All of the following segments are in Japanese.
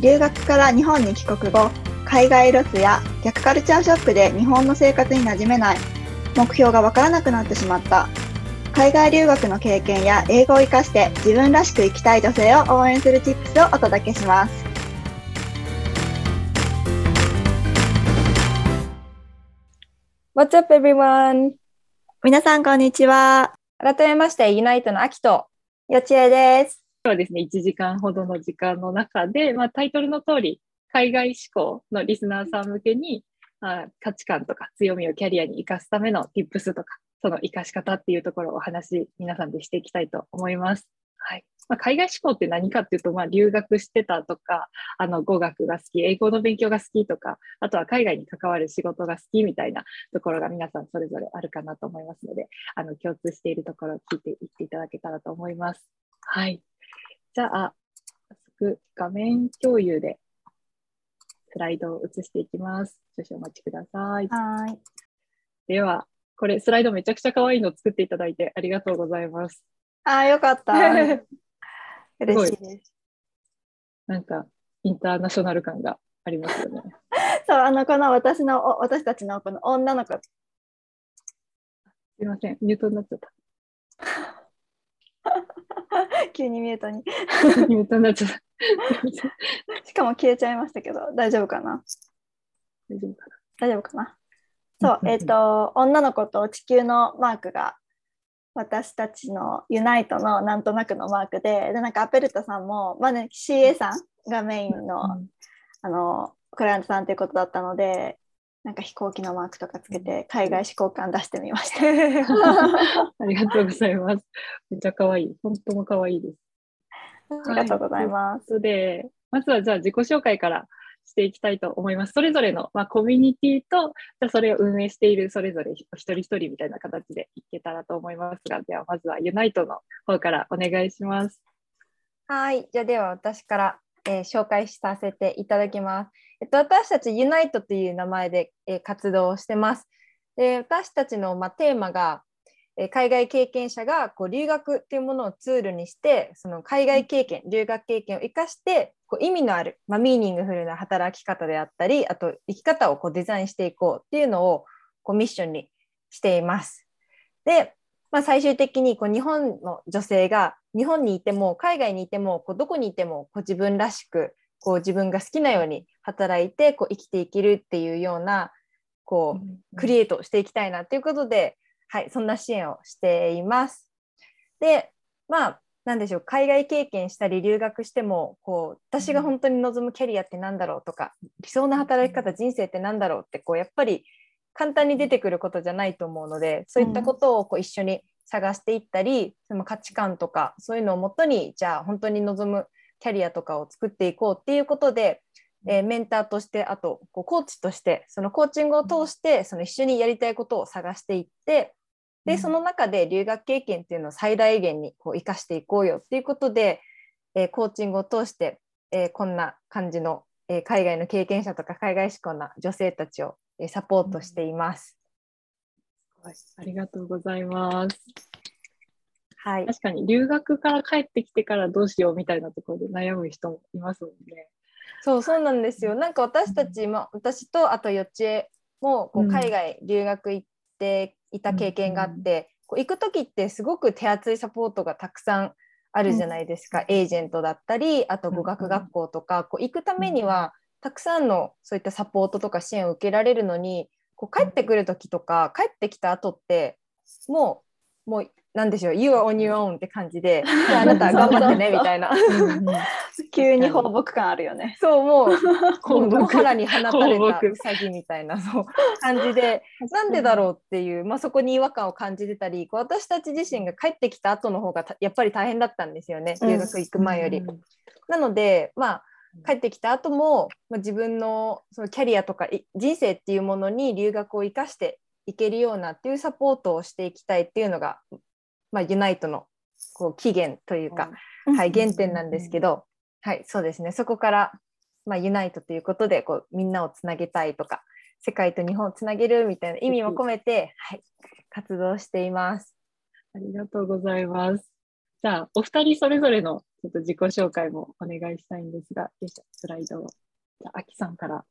留学から日本に帰国後海外ロスや逆カルチャーショックで日本の生活に馴染めない。目標がわからなくなってしまった。海外留学の経験や英語を活かして自分らしく生きたい女性を応援するチップスをお届けします。What's up everyone? 皆さんこんにちは。改めましてユナイトの秋とよちえですはですね、1時間ほどの時間の中で、まあ、タイトルの通り、海外志向のリスナーさん向けに、あ価値観とか強みをキャリアに生かすための tips とか、その生かし方っていうところをお話、皆さんでしていきたいと思います。はいまあ、海外志向って何かっていうと、まあ、留学してたとか、あの語学が好き、英語の勉強が好きとか、あとは海外に関わる仕事が好きみたいなところが皆さんそれぞれあるかなと思いますので、あの共通しているところを聞いていっていただけたらと思います。はい。じゃあ、早速画面共有でスライドを映していきます。少々お待ちください。はいでは、これスライドめちゃくちゃ可愛いの作っていただいてありがとうございます。あーよかった 嬉しいですなんかインターナショナル感がありますよね。そうあのこの私のお私たちのこの女の子すいません、ミュートになっちゃった。急にミュートにミュートになっちゃった。しかも消えちゃいましたけど大丈夫かな？大丈夫か大丈夫かな？そうえっ、と女の子と地球のマークが私たちのユナイトのなんとなくのマークででなんかアペルタさんも、まあね、CA さんがメインの,、な。あのクライアントさんということだったのでなんか飛行機のマークとかつけて海外志向感出してみました。ありがとうございます。めっちゃ可愛い。本当も可愛いです。ありがとうございます。といで、まずはじゃあ自己紹介からしていきたいと思います。それぞれの、まあ、コミュニティと、じゃあそれを運営しているそれぞれ一人一人みたいな形でいけたらと思いますが、ではまずはユナイトの方からお願いします。はい、じゃあでは私から、えー紹介させていただきます。えっと、私たちユナイトという名前で、えー活動をしてます。で私たちの、まあ、テーマが、えー海外経験者がこう留学っていうものをツールにしてその海外経験留学経験を生かしてこう意味のある、まあ、ミーニングフルな働き方であったりあと生き方をこうデザインしていこうっていうのをこうミッションにしています。で、まあ、最終的にこう日本の女性が日本にいても海外にいてもこうどこにいてもこう自分らしくこう自分が好きなように働いてこう生きていけるっていうようなこうクリエイトしていきたいなということで、はい、そんな支援をしています。でまあなんでしょう海外経験したり留学してもこう私が本当に望むキャリアって何だろうとか理想の働き方人生って何だろうってこうやっぱり簡単に出てくることじゃないと思うのでそういったことをこう一緒に探していったりその価値観とかそういうのをもとにじゃあ本当に望むキャリアとかを作っていこうっていうことで、えーメンターとしてあとこうコーチとしてそのコーチングを通してその一緒にやりたいことを探していってでその中で留学経験っていうのを最大限にこう生かしていこうよっていうことで、えーコーチングを通して、えーこんな感じの、えー海外の経験者とか海外志向な女性たちを、えーサポートしています。はいありがとうございます。はい、確かに留学から帰ってきてからどうしようみたいなところで悩む人もいますもんね。そうそうなんですよ。なんか私たちも私とあとよっちえもこううん。海外留学行っていた経験があって、こう行く時ってすごく手厚いサポートがたくさんあるじゃないですか、エージェントだったりあと語学学校とか、こう行くためにはたくさんのそういったサポートとか支援を受けられるのにこう帰ってくる時とか帰ってきた後ってもうもうなんでしょう You are on your own って感じで ああなた頑張ってねみたいな。急に放牧感あるよね。そうもう 野原に放たれたウサギみたいなそう感じでなんでだろうっていう、まあ、そこに違和感を感じてたりこう私たち自身が帰ってきた後の方がたやっぱり大変だったんですよね留学行く前より。なのでまあ帰ってきた後も、まあ、自分のそのキャリアとかい人生っていうものに留学を生かしていけるようなっていうサポートをしていきたいっていうのが、まあ、ユナイトのこう起源というか、はい、原点なんですけど、はい、そうですねそこから、まあ、ユナイトということでこうみんなをつなげたいとか世界と日本をつなげるみたいな意味も込めて、はい、活動しています。ありがとうございます。じゃあ、お二人それぞれのちょっと自己紹介もお願いしたいんですが、よいしょスライドを。じゃあ、あきさんから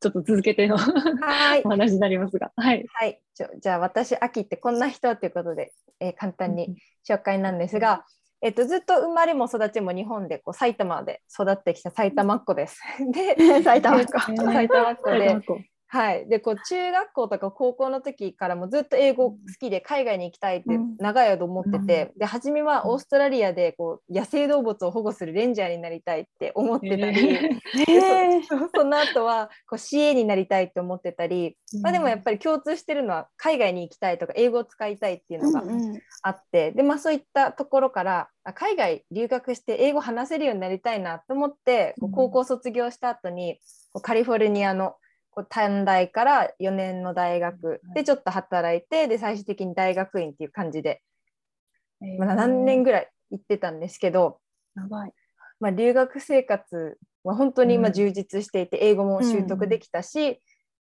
ちょっと続けてのはい。お話になりますが、はい。はい、じゃじゃあ私、秋ってこんな人ということで、えー簡単に紹介なんですが、えっと、ずっと生まれも育ちも日本でこう埼玉で育ってきた埼玉っ子です。で埼玉っ子。えー埼玉っ子。ではい、でこう中学校とか高校の時からもずっと英語好きで海外に行きたいってうん。長い間思ってて、で初めはオーストラリアでこう野生動物を保護するレンジャーになりたいって思ってたり、ええそ その後はこう CA になりたいって思ってたり、まあ、でもやっぱり共通してるのは海外に行きたいとか英語を使いたいっていうのがあって、でまあ、そういったところからあ海外留学して英語話せるようになりたいなと思って高校卒業した後にカリフォルニアのこう短大から4年の大学でちょっと働いてで最終的に大学院っていう感じで、まあ、何年ぐらい行ってたんですけど。まあ、留学生活は本当にうん。今充実していて、英語も習得できたし、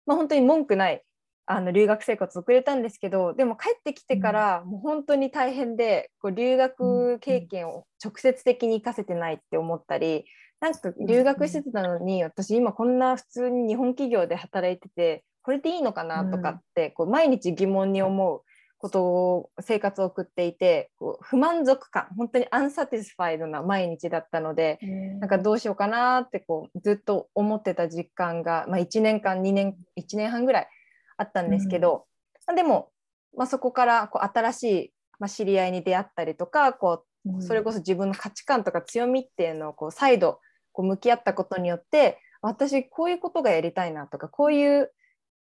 まあ、本当に文句ないあの留学生活を送れたんですけどでも帰ってきてからもう本当に大変でこう留学経験を直接的に生かせてないって思ったりなんか留学してたのに私今こんな普通に日本企業で働いててこれでいいのかなとかってこう毎日疑問に思うことを生活を送っていてこう不満足感本当にアンサティスファイドな毎日だったのでなんかどうしようかなってこうずっと思ってた実感が、まあ、1年間2年1年半ぐらいあったんですけど、まあでも、まあ、そこからこう新しい、まあ、知り合いに出会ったりとかこうそれこそ自分の価値観とか強みっていうのをこう再度こう向き合ったことによって私こういうことがやりたいなとかこういう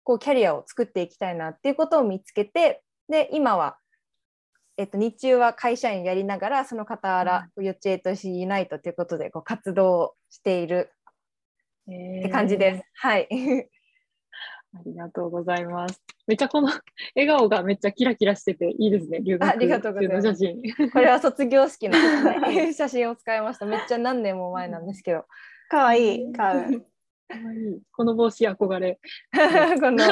こうキャリアを作っていきたいなっていうことを見つけてで今は、えっと、日中は会社員やりながらその傍ら、幼稚園としユナイトということでこう活動をしているっって感じです。はい。ありがとうございます。めっちゃこの 笑顔がめっちゃキラキラしてていいですね、留学ありがとうございます中の写真。これは卒業式の 写真を使いました。めっちゃ何年も前なんですけど。かわいい。かわいい。この帽子憧れ。この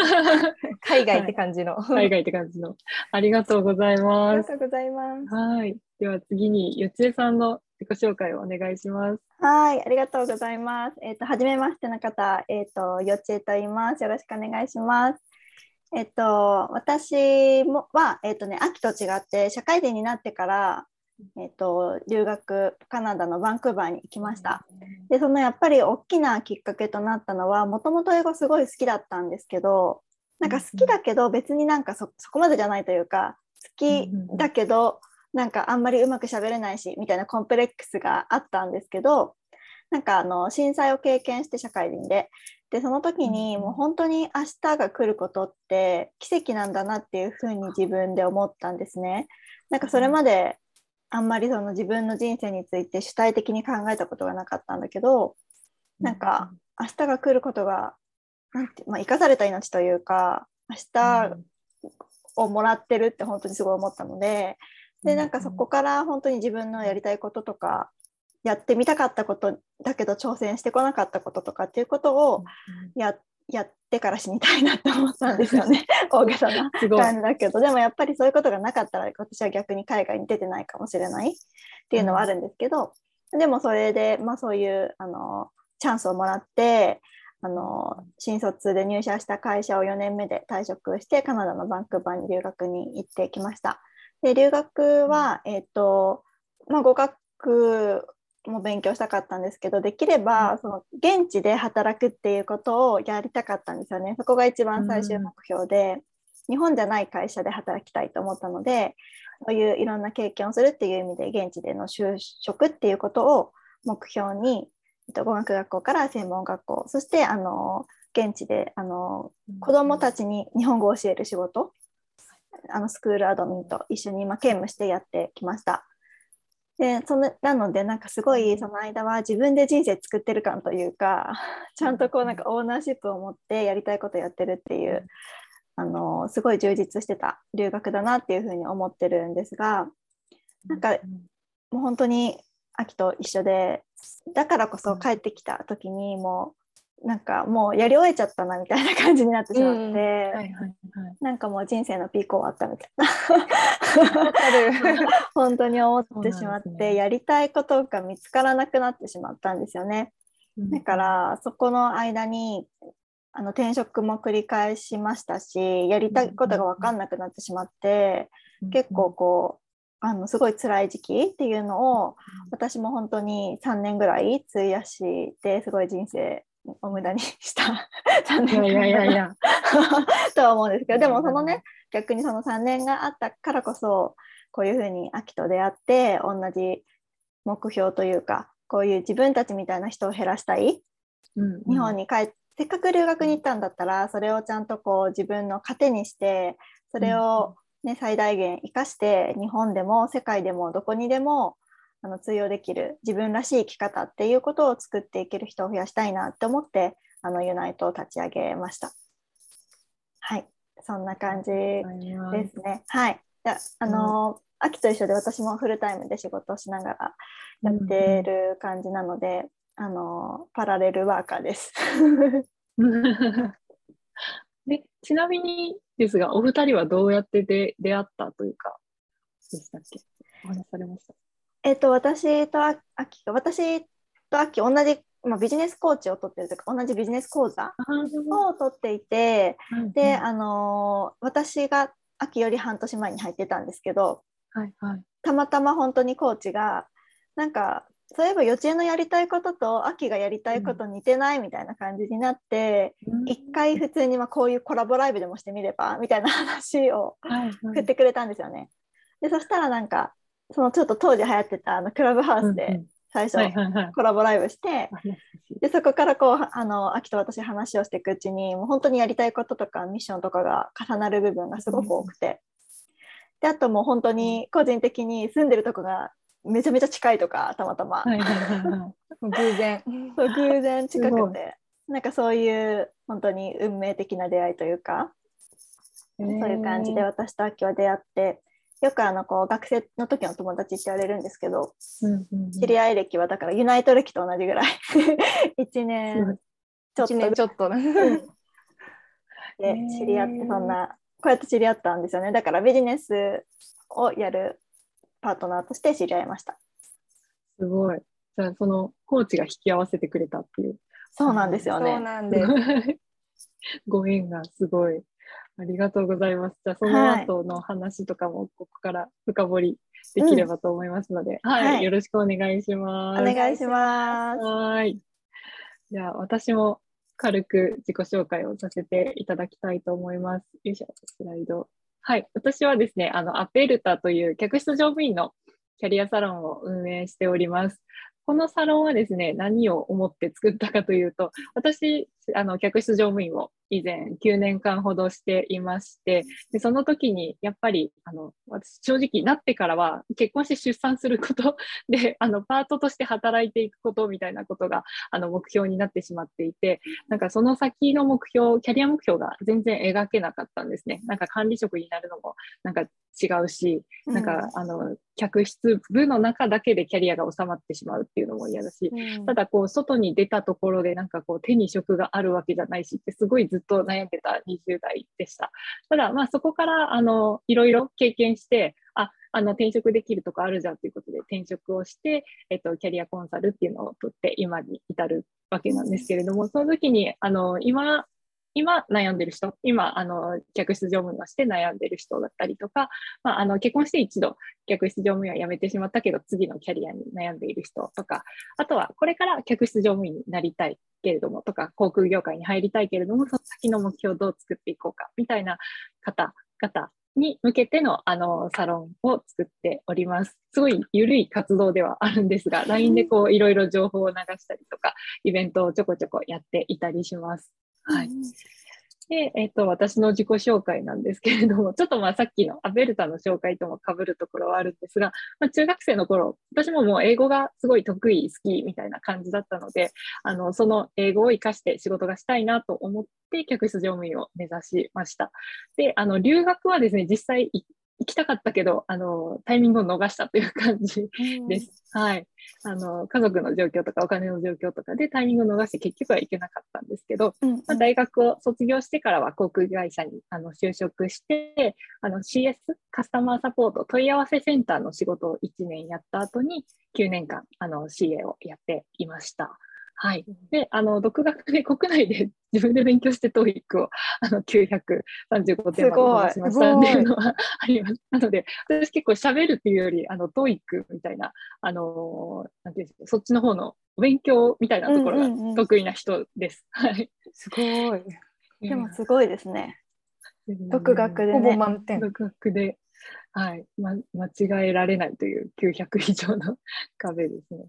海外って感じの。海外って感じの。ありがとうございあります。がとうございます。はい。では次に、よつえさんの自己紹介をお願いします。はい、ありがとうございます。えっ、と、はじめましての方、えっ、と、よっちえと言います。よろしくお願いします。えっ、と、私もは、えっ、とね、秋と違って、社会人になってから、えっ、と、留学、カナダのバンクーバーに行きました。で、そのやっぱり大きなきっかけとなったのは、もともと英語すごい好きだったんですけど、なんか好きだけど、別になんかそそこまでじゃないというか、好きだけど、なんかあんまりうまく喋れないしみたいなコンプレックスがあったんですけどなんかあの震災を経験して社会人で。でその時にうん。もう本当に明日が来ることって奇跡なんだなっていうふうに自分で思ったんですね。なんかそれまであんまりその自分の人生について主体的に考えたことがなかったんだけどなんか明日が来ることがなんて、まあ、生かされた命というか明日をもらってるって本当にすごい思ったのででなんかそこから本当に自分のやりたいこととかやってみたかったことだけど挑戦してこなかったこととかっていうことをややってから死にたいなって思ったんですよね。大げさな。感じだけど。でもやっぱりそういうことがなかったら私は逆に海外に出てないかもしれないっていうのはあるんですけど、でもそれで、まあ、そういうあのチャンスをもらってあの新卒で入社した会社を4年目で退職してカナダのバンクーバーに留学に行ってきました。で留学は、えっとまあ、語学も勉強したかったんですけどできればその現地で働くっていうことをやりたかったんですよね。そこが一番最終目標で、日本じゃない会社で働きたいと思ったのでそういういろんな経験をするっていう意味で現地での就職っていうことを目標に、えっと、語学学校から専門学校そしてあの現地であの子どもたちに日本語を教える仕事あのスクールアドミンと一緒に今兼務してやってきました。でそのなのでなんかすごいその間は自分で人生作ってる感というか ちゃんとこうなんかオーナーシップを持ってやりたいことやってるっていうあのすごい充実してた留学だなっていうふうに思ってるんですがなんかもう本当に秋と一緒でだからこそ帰ってきた時にもうなんかもうやり終えちゃったなみたいな感じになってしまって、はいはいはい。なんかもう人生のピーク終わったみたいな。本当に思ってしまって、ねやりたいことが見つからなくなってしまったんですよね。だからそこの間にあの転職も繰り返しましたしやりたいことが分かんなくなってしまって、結構こうあのすごい辛い時期っていうのを私も本当に3年ぐらい費やしてすごい人生を無駄にした。3 い年やいやいやいや。とは思うんですけどでもそのね逆にその3年があったからこそこういうふうに秋と出会って同じ目標というかこういう自分たちみたいな人を減らしたい。うん日本に帰ってせっかく留学に行ったんだったらそれをちゃんとこう自分の糧にしてそれを、ね、最大限生かして日本でも世界でもどこにでもあの通用できる自分らしい生き方っていうことを作っていける人を増やしたいなって思ってあのユナイトを立ち上げました。はいそんな感じですね。はい。じゃあ、の、秋と一緒で私もフルタイムで仕事をしながらやってる感じなので、あの、パラレルワーカーです。でちなみにですが、お二人はどうやってで出会ったというか、でしたっけ？お話されました。えっと、私とあ秋が、私と秋、同じ、まあ、ビジネスコーチを取ってるというか、同じビジネス講座を取っていて、で、あの、私が秋より半年前に入ってたんですけど、はいはい。たまたま本当にコーチがなんかそういえば幼稚園のやりたいことと秋がやりたいこと似てないみたいな感じになって、一回普通にまあこういうコラボライブでもしてみればみたいな話をはい振ってくれたんですよね。でそしたらなんかそのちょっと当時流行ってたあのクラブハウスで最初。コラボライブして、でそこからこうあの秋と私話をしていくうちにもう本当にやりたいこととかミッションとかが重なる部分がすごく多くて、であともう本当に個人的に住んでるとこがめちゃめちゃ近いとかたまたま。偶然。そう偶然近くて。なんかそういう本当に運命的な出会いというか、そういう感じで私と秋は出会ってよくあのこう学生の時の友達って言われるんですけどうんうんうん知り合い歴はだからユナイト歴と同じぐらい 1年ちょっと一年ちょっと。で知り合ってそんなこうやって知り合ったんですよねだからビジネスをやるパートナーとして知り合いましたすごい。じゃあ、そのコーチが引き合わせてくれたっていう。そうなんですよそうねなんです。ご縁がすごい。ありがとうございます。じゃあ、その後の話とかもここから深掘りできればと思いますので、はい、はいよろしくお願いします。お願いしますはい。じゃあ、私も軽く自己紹介をさせていただきたいと思います。よいしょ、スライド。はい。私はですね、あの、アペルタという客室乗務員のキャリアサロンを運営しております。このサロンはですね、何を思って作ったかというと、私、あの、客室乗務員を以前9年間ほどしていまして、でその時にやっぱり、あの、私正直なってからは結婚して出産すること で、あの、パートとして働いていくことみたいなことが、あの、目標になってしまっていて、なんかその先の目標、キャリア目標が全然描けなかったんですね。なんか管理職になるのもなんか違うし、なんか、あの、客室部の中だけでキャリアが収まってしまうっていうのも嫌だし、ただこう外に出たところでなんかこう手に職があるわけじゃないしってすごいずっと悩んでた20代でした。ただまあそこからあのいろいろ経験してああの転職できるとこあるじゃんということで転職をして、えっと、キャリアコンサルっていうのを取って今に至るわけなんですけれどもその時にあの今今悩んでる人、今、あの、客室乗務員をして悩んでる人だったりとか、まあ、あの、結婚して一度客室乗務員は辞めてしまったけど、次のキャリアに悩んでいる人とか、あとはこれから客室乗務員になりたいけれどもとか、航空業界に入りたいけれども、その先の目標をどう作っていこうか、みたいな方々に向けての、あの、サロンを作っております。すごい緩い活動ではあるんですが、LINE でこう、いろいろ情報を流したりとか、イベントをちょこちょこやっていたりします。はい。で、えっ、と、私の自己紹介なんですけれども、ちょっとまあさっきのアベルタの紹介とも被るところはあるんですが、まあ、中学生の頃、私ももう英語がすごい得意、好きみたいな感じだったので、あの、その英語を活かして仕事がしたいなと思って客室乗務員を目指しました。で、あの、留学はですね、実際きたかったけど、あの、タイミングを逃したという感じです。はい。あの、家族の状況とかお金の状況とかでタイミングを逃して結局は行けなかったんですけど、うんうん、まあ、大学を卒業してからは航空会社にあの就職して、あの CS、カスタマーサポート問い合わせセンターの仕事を1年やった後に9年間あの CA をやっていました。はい。で、あの、独学で国内で 自分で勉強して TOEIC をあの935点まで出しましたっていうのはあります。なので、私結構喋るっていうより、あの、TOEIC みたいな、あの、なんていうんですか、そっちの方の勉強みたいなところが得意な人です。はい。すごい。でもすごいですね。独学で、ね、ほぼ満点。独学ではい、ま、間違えられないという900以上の壁ですね。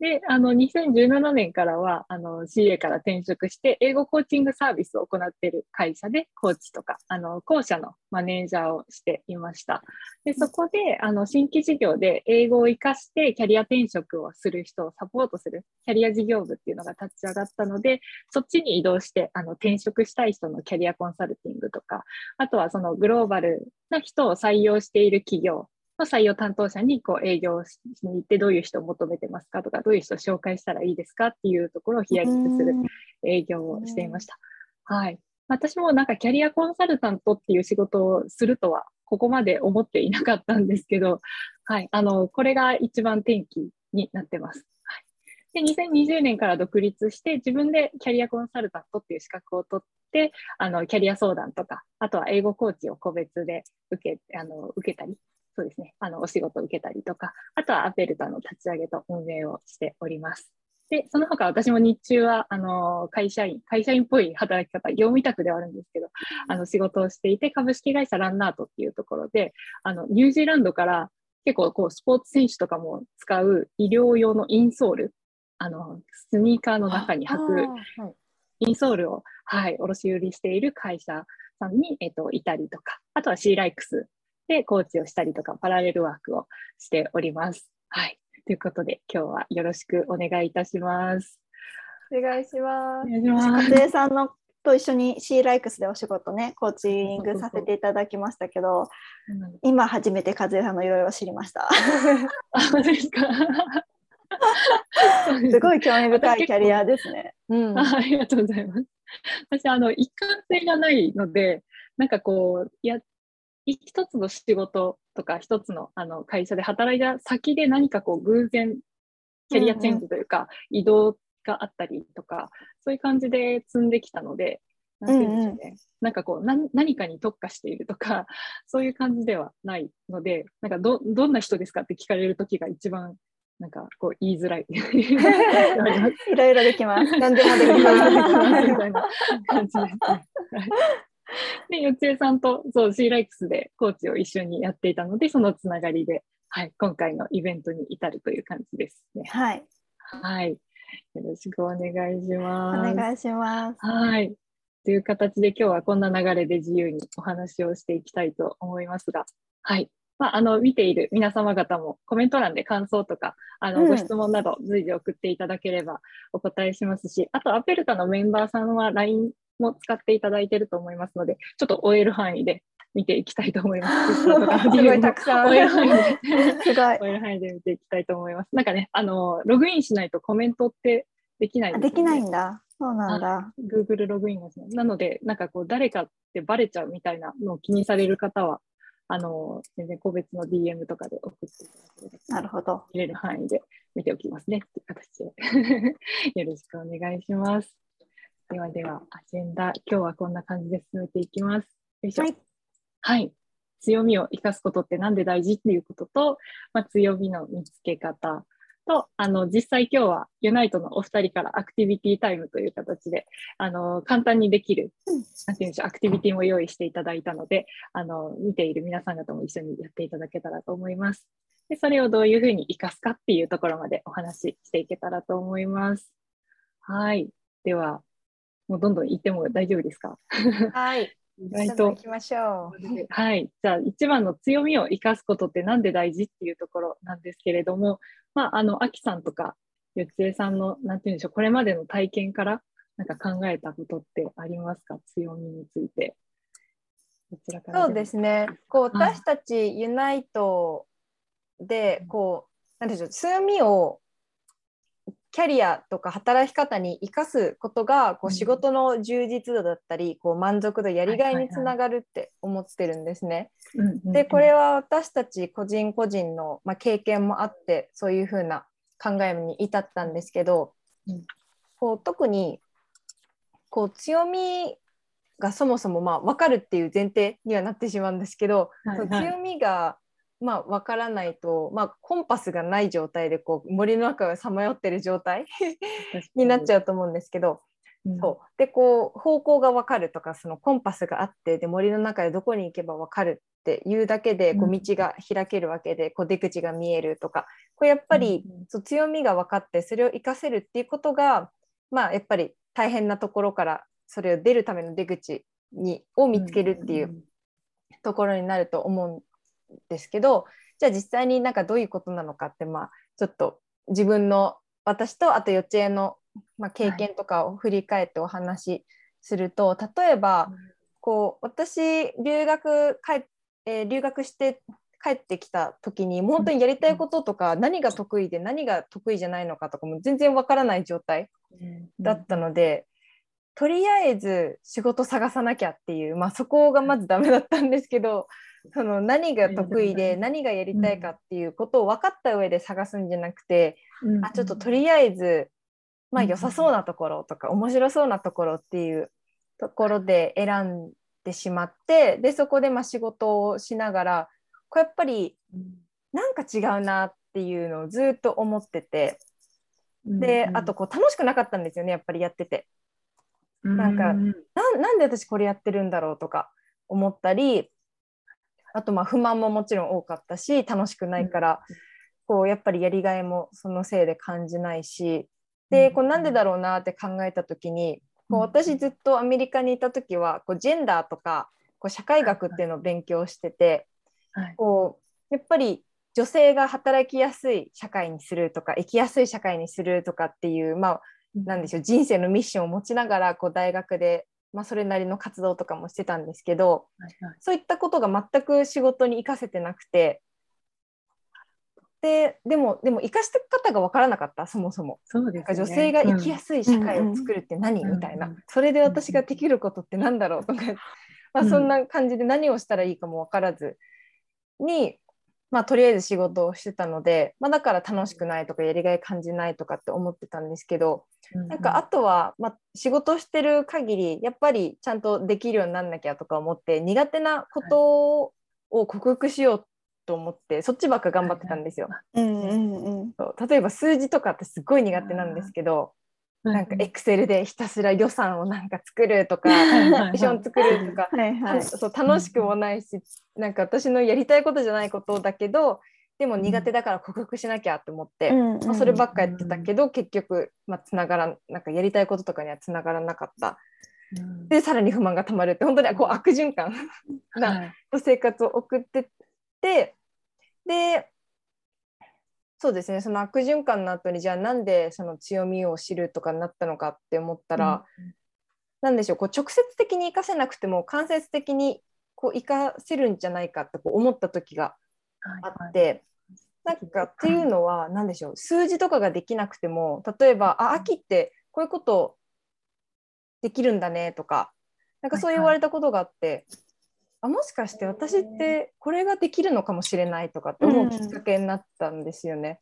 で、あの、2017年からは、あの、CA から転職して、英語コーチングサービスを行っている会社で、コーチとか、あの、校舎のマネージャーをしていました。で、そこで、あの、新規事業で英語を活かしてキャリア転職をする人をサポートするキャリア事業部っていうのが立ち上がったので、そっちに移動して、あの、転職したい人のキャリアコンサルティングとか、あとはそのグローバルな人を採用している企業の採用担当者にこう営業しに行ってどういう人を求めてますかとかどういう人を紹介したらいいですかっていうところをヒアリングする営業をしていました。はい。私もなんかキャリアコンサルタントっていう仕事をするとはここまで思っていなかったんですけど、はい。あの、これが一番転機になってます。で、2020年から独立して自分でキャリアコンサルタントっていう資格を取って、あの、キャリア相談とか、あとは英語コーチを個別で受け、あの、受けたりそうですね、あの、お仕事を受けたりとか、あとはアペルタの立ち上げと運営をしております。で、その他私も日中は、あの、会社員、会社員っぽい働き方、業務委託ではあるんですけど、あの、仕事をしていて、株式会社ランナートっていうところで、あの、ニュージーランドから結構、こう、スポーツ選手とかも使う医療用のインソール、あの、スニーカーの中に履く、インソールを、はい、卸売りしている会社さんに、えっと、いたりとか、あとはシーライクスでコーチをしたりとか、パラレルワークをしております。はい。ということで、今日はよろしくお願いいたします。お願いします。家庭さんのと一緒に C ライクスでお仕事ね、コーチングさせていただきましたけど、今初めて和江さんのいろいろ知りました。すごい興味深いキャリアですね。うん、ありがとうございます。私、あの、一貫性がないので、なんかこう、や一つの仕事とか一つのあの会社で働いた先で何かこう偶然キャリアチェンジというか、移動があったりとか、そういう感じで積んできたので、なんて言うんでしょうね、うんうん、なんかこうな何かに特化しているとか、そういう感じではないので、なんかどどんな人ですかって聞かれるときが一番なんかこう言いづらい。いろいろできます。何でもできます。みたいな感じですね。で、よつえさんと、そう、シーライクスでコーチを一緒にやっていたので、そのつながりで、はい、今回のイベントに至るという感じですね。はい。はい。よろしくお願いします。お願いします。はい。という形で今日はこんな流れで自由にお話をしていきたいと思いますが、はい。まあ、あの見ている皆様方もコメント欄で感想とかあの、ご質問など随時送っていただければお答えしますし、あとアペルタのメンバーさんは LINE も使っていただいていると思いますので、ちょっと終える範囲で見ていきたいと思います。すごいたくさん。終える範囲で、すごい。終える範囲で見ていきたいと思います。なんかね、あの、ログインしないとコメントってできないで、ね、できないんだ。そうなんだ。Google ログインですね。なので、なんかこう、誰かってバレちゃうみたいなのを気にされる方は、あの、全然個別の DM とかで送っていただければ、なるほど。見れる範囲で見ておきますねっていう形で よろしくお願いします。ではでは、アジェンダ、今日はこんな感じで進めていきます。よいしょ。はい。はい、強みを生かすことってなんで大事っていうことと、まあ、強みの見つけ方と、あの、実際今日はユナイトのお二人からアクティビティタイムという形で、あの、簡単にできる、なんていうんでしょう、アクティビティも用意していただいたので、あの、見ている皆さん方も一緒にやっていただけたらと思います。で、それをどういうふうに活かすかっていうところまでお話ししていけたらと思います。はい。では、もうどんどん言っても大丈夫ですか？はい。意外と行きましょう。はい。じゃあ、一番の強みを生かすことってなんで大事っていうところなんですけれども、まあ、あの、アキさんとか、よっちえさんの、なんていうんでしょう、これまでの体験から、なんか考えたことってありますか？強みについて。そうですね。こうはい私たちユナイトでこうなんでしょう強みをキャリアとか働き方に生かすことがこう仕事の充実度だったりこう満足度やりがいにつながるって思ってるんですね。でこれは私たち個人個人の、まあ、経験もあってそういうふうな考えに至ったんですけど、うん。こう特にこう強みがそもそもまあ分かるっていう前提にはなってしまうんですけど、はいはい。強みがまあ分からないと、まあ、コンパスがない状態でこう森の中をさまよってる状態に。なっちゃゃうと思うんですけど、うん。そう。でこう方向が分かるとかそのコンパスがあってで森の中でどこに行けば分かるっていうだけでこううん。道が開けるわけで、こう出口が見えるとかこれやっぱり、そう強みが分かってそれを活かせるっていうことがまあやっぱり大変なところからそれを出るための出口にを見つけるっていうところになると思うんですけどじゃあ実際になんかどういうことなのかってまあちょっと自分の私とあと幼稚園の、まあ、経験とかを振り返ってお話しすると、例えばこう私留学帰っ、えー留学して帰ってきた時に本当にやりたいこととか何が得意で何が得意じゃないのかとかも全然わからない状態だったので、とりあえず仕事探さなきゃっていう、まあ、そこがまずダメだったんですけどその何が得意で何がやりたいかっていうことを分かった上で探すんじゃなくて、うん。あちょっととりあえず、まあ、うん。良さそうなところとか面白そうなところっていうところで選んでしまってでそこでまあ仕事をしながらこれやっぱりなんか違うなっていうのをずっと思っててであとこう楽しくなかったんですよねやっぱりやってて。なんかなんで私これやってるんだろうとか思ったりあとまあ不満ももちろん多かったし楽しくないから、こうやっぱりやりがいもそのせいで感じないしでこうなんでだろうなって考えた時にこう私ずっとアメリカにいた時はこうジェンダーとかこう社会学っていうのを勉強しててはい。こうやっぱり女性が働きやすい社会にするとか生きやすい社会にするとかっていうまあなんでしょう人生のミッションを持ちながらこう大学で、まあ、それなりの活動とかもしてたんですけどはいはい。そういったことが全く仕事に生かせてなくてででもでも生かして方が分からなかったそもそも。そうですね。なんか女性が生きやすい社会を作るって何、うん。みたいな、うんそれで私ができることって何だろう？とか、まあ、うん。そんな感じで何をしたらいいかも分からずに、まあ、とりあえず仕事をしてたので、まあ、だから楽しくないとかやりがい感じないとかって思ってたんですけど、うんなんかあとは、まあ、仕事してる限りやっぱりちゃんとできるようになんなきゃとか思って苦手なことを克服しようと思ってそっちばっか頑張ってたんですよ。うんうんうん。そう例えば数字とかってすごい苦手なんですけど、なんかエクセルでひたすら予算をなんか作るとか、はいはいミッション作るとか。そう楽しくもないし、なんか私のやりたいことじゃないことだけどでも苦手だから克服しなきゃと思って、うんまあ、そればっかやってたけど、結局、まあ、つながらんなんかやりたいこととかにはつながらなかった。うん。でさらに不満がたまるって本当にこう悪循環なはい。生活を送ってってでそうですね。その悪循環の後にじゃあなんでその強みを知るとかになったのかって思ったら、なんでしょう。こう直接的に活かせなくても間接的にこう活かせるんじゃないかってこう思った時があって、なんかっていうのは何でしょう。数字とかができなくても例えばあ秋ってこういうことできるんだねとかなんかそう言われたことがあって、あもしかして私ってこれができるのかもしれないとかって思うきっかけになったんですよね。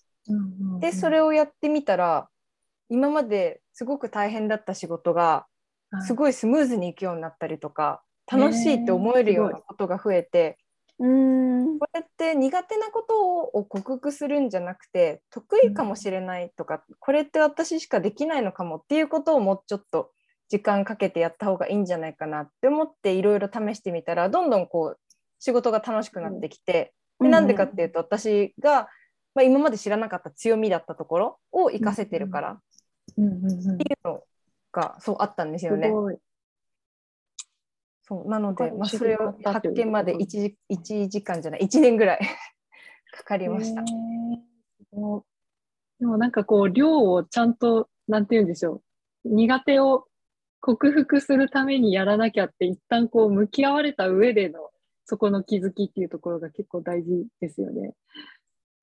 でそれををやってみたら今まですごく大変だった仕事がすごいスムーズにいくようになったりとか楽しいって思えるようなことが増えて、うん。これって苦手なことを克服するんじゃなくて得意かもしれないとか、これって私しかできないのかもっていうことをもうちょっと時間かけてやった方がいいんじゃないかなって思っていろいろ試してみたらどんどんこう仕事が楽しくなってきて、でなんでかっていうと私が、まあ、今まで知らなかった強みだったところを活かせてるからっうんうんうん。ていうのがそうあったんですすよね。そうなので、まあ、それを発見まで1時 ,1 時間じゃない1年ぐらい かかりました。でもなんかこう、量をちゃんと、なんて言うんでしょう。苦手を克服するためにやらなきゃって、一旦こう、向き合われた上での、そこの気づきっていうところが結構大事ですよね。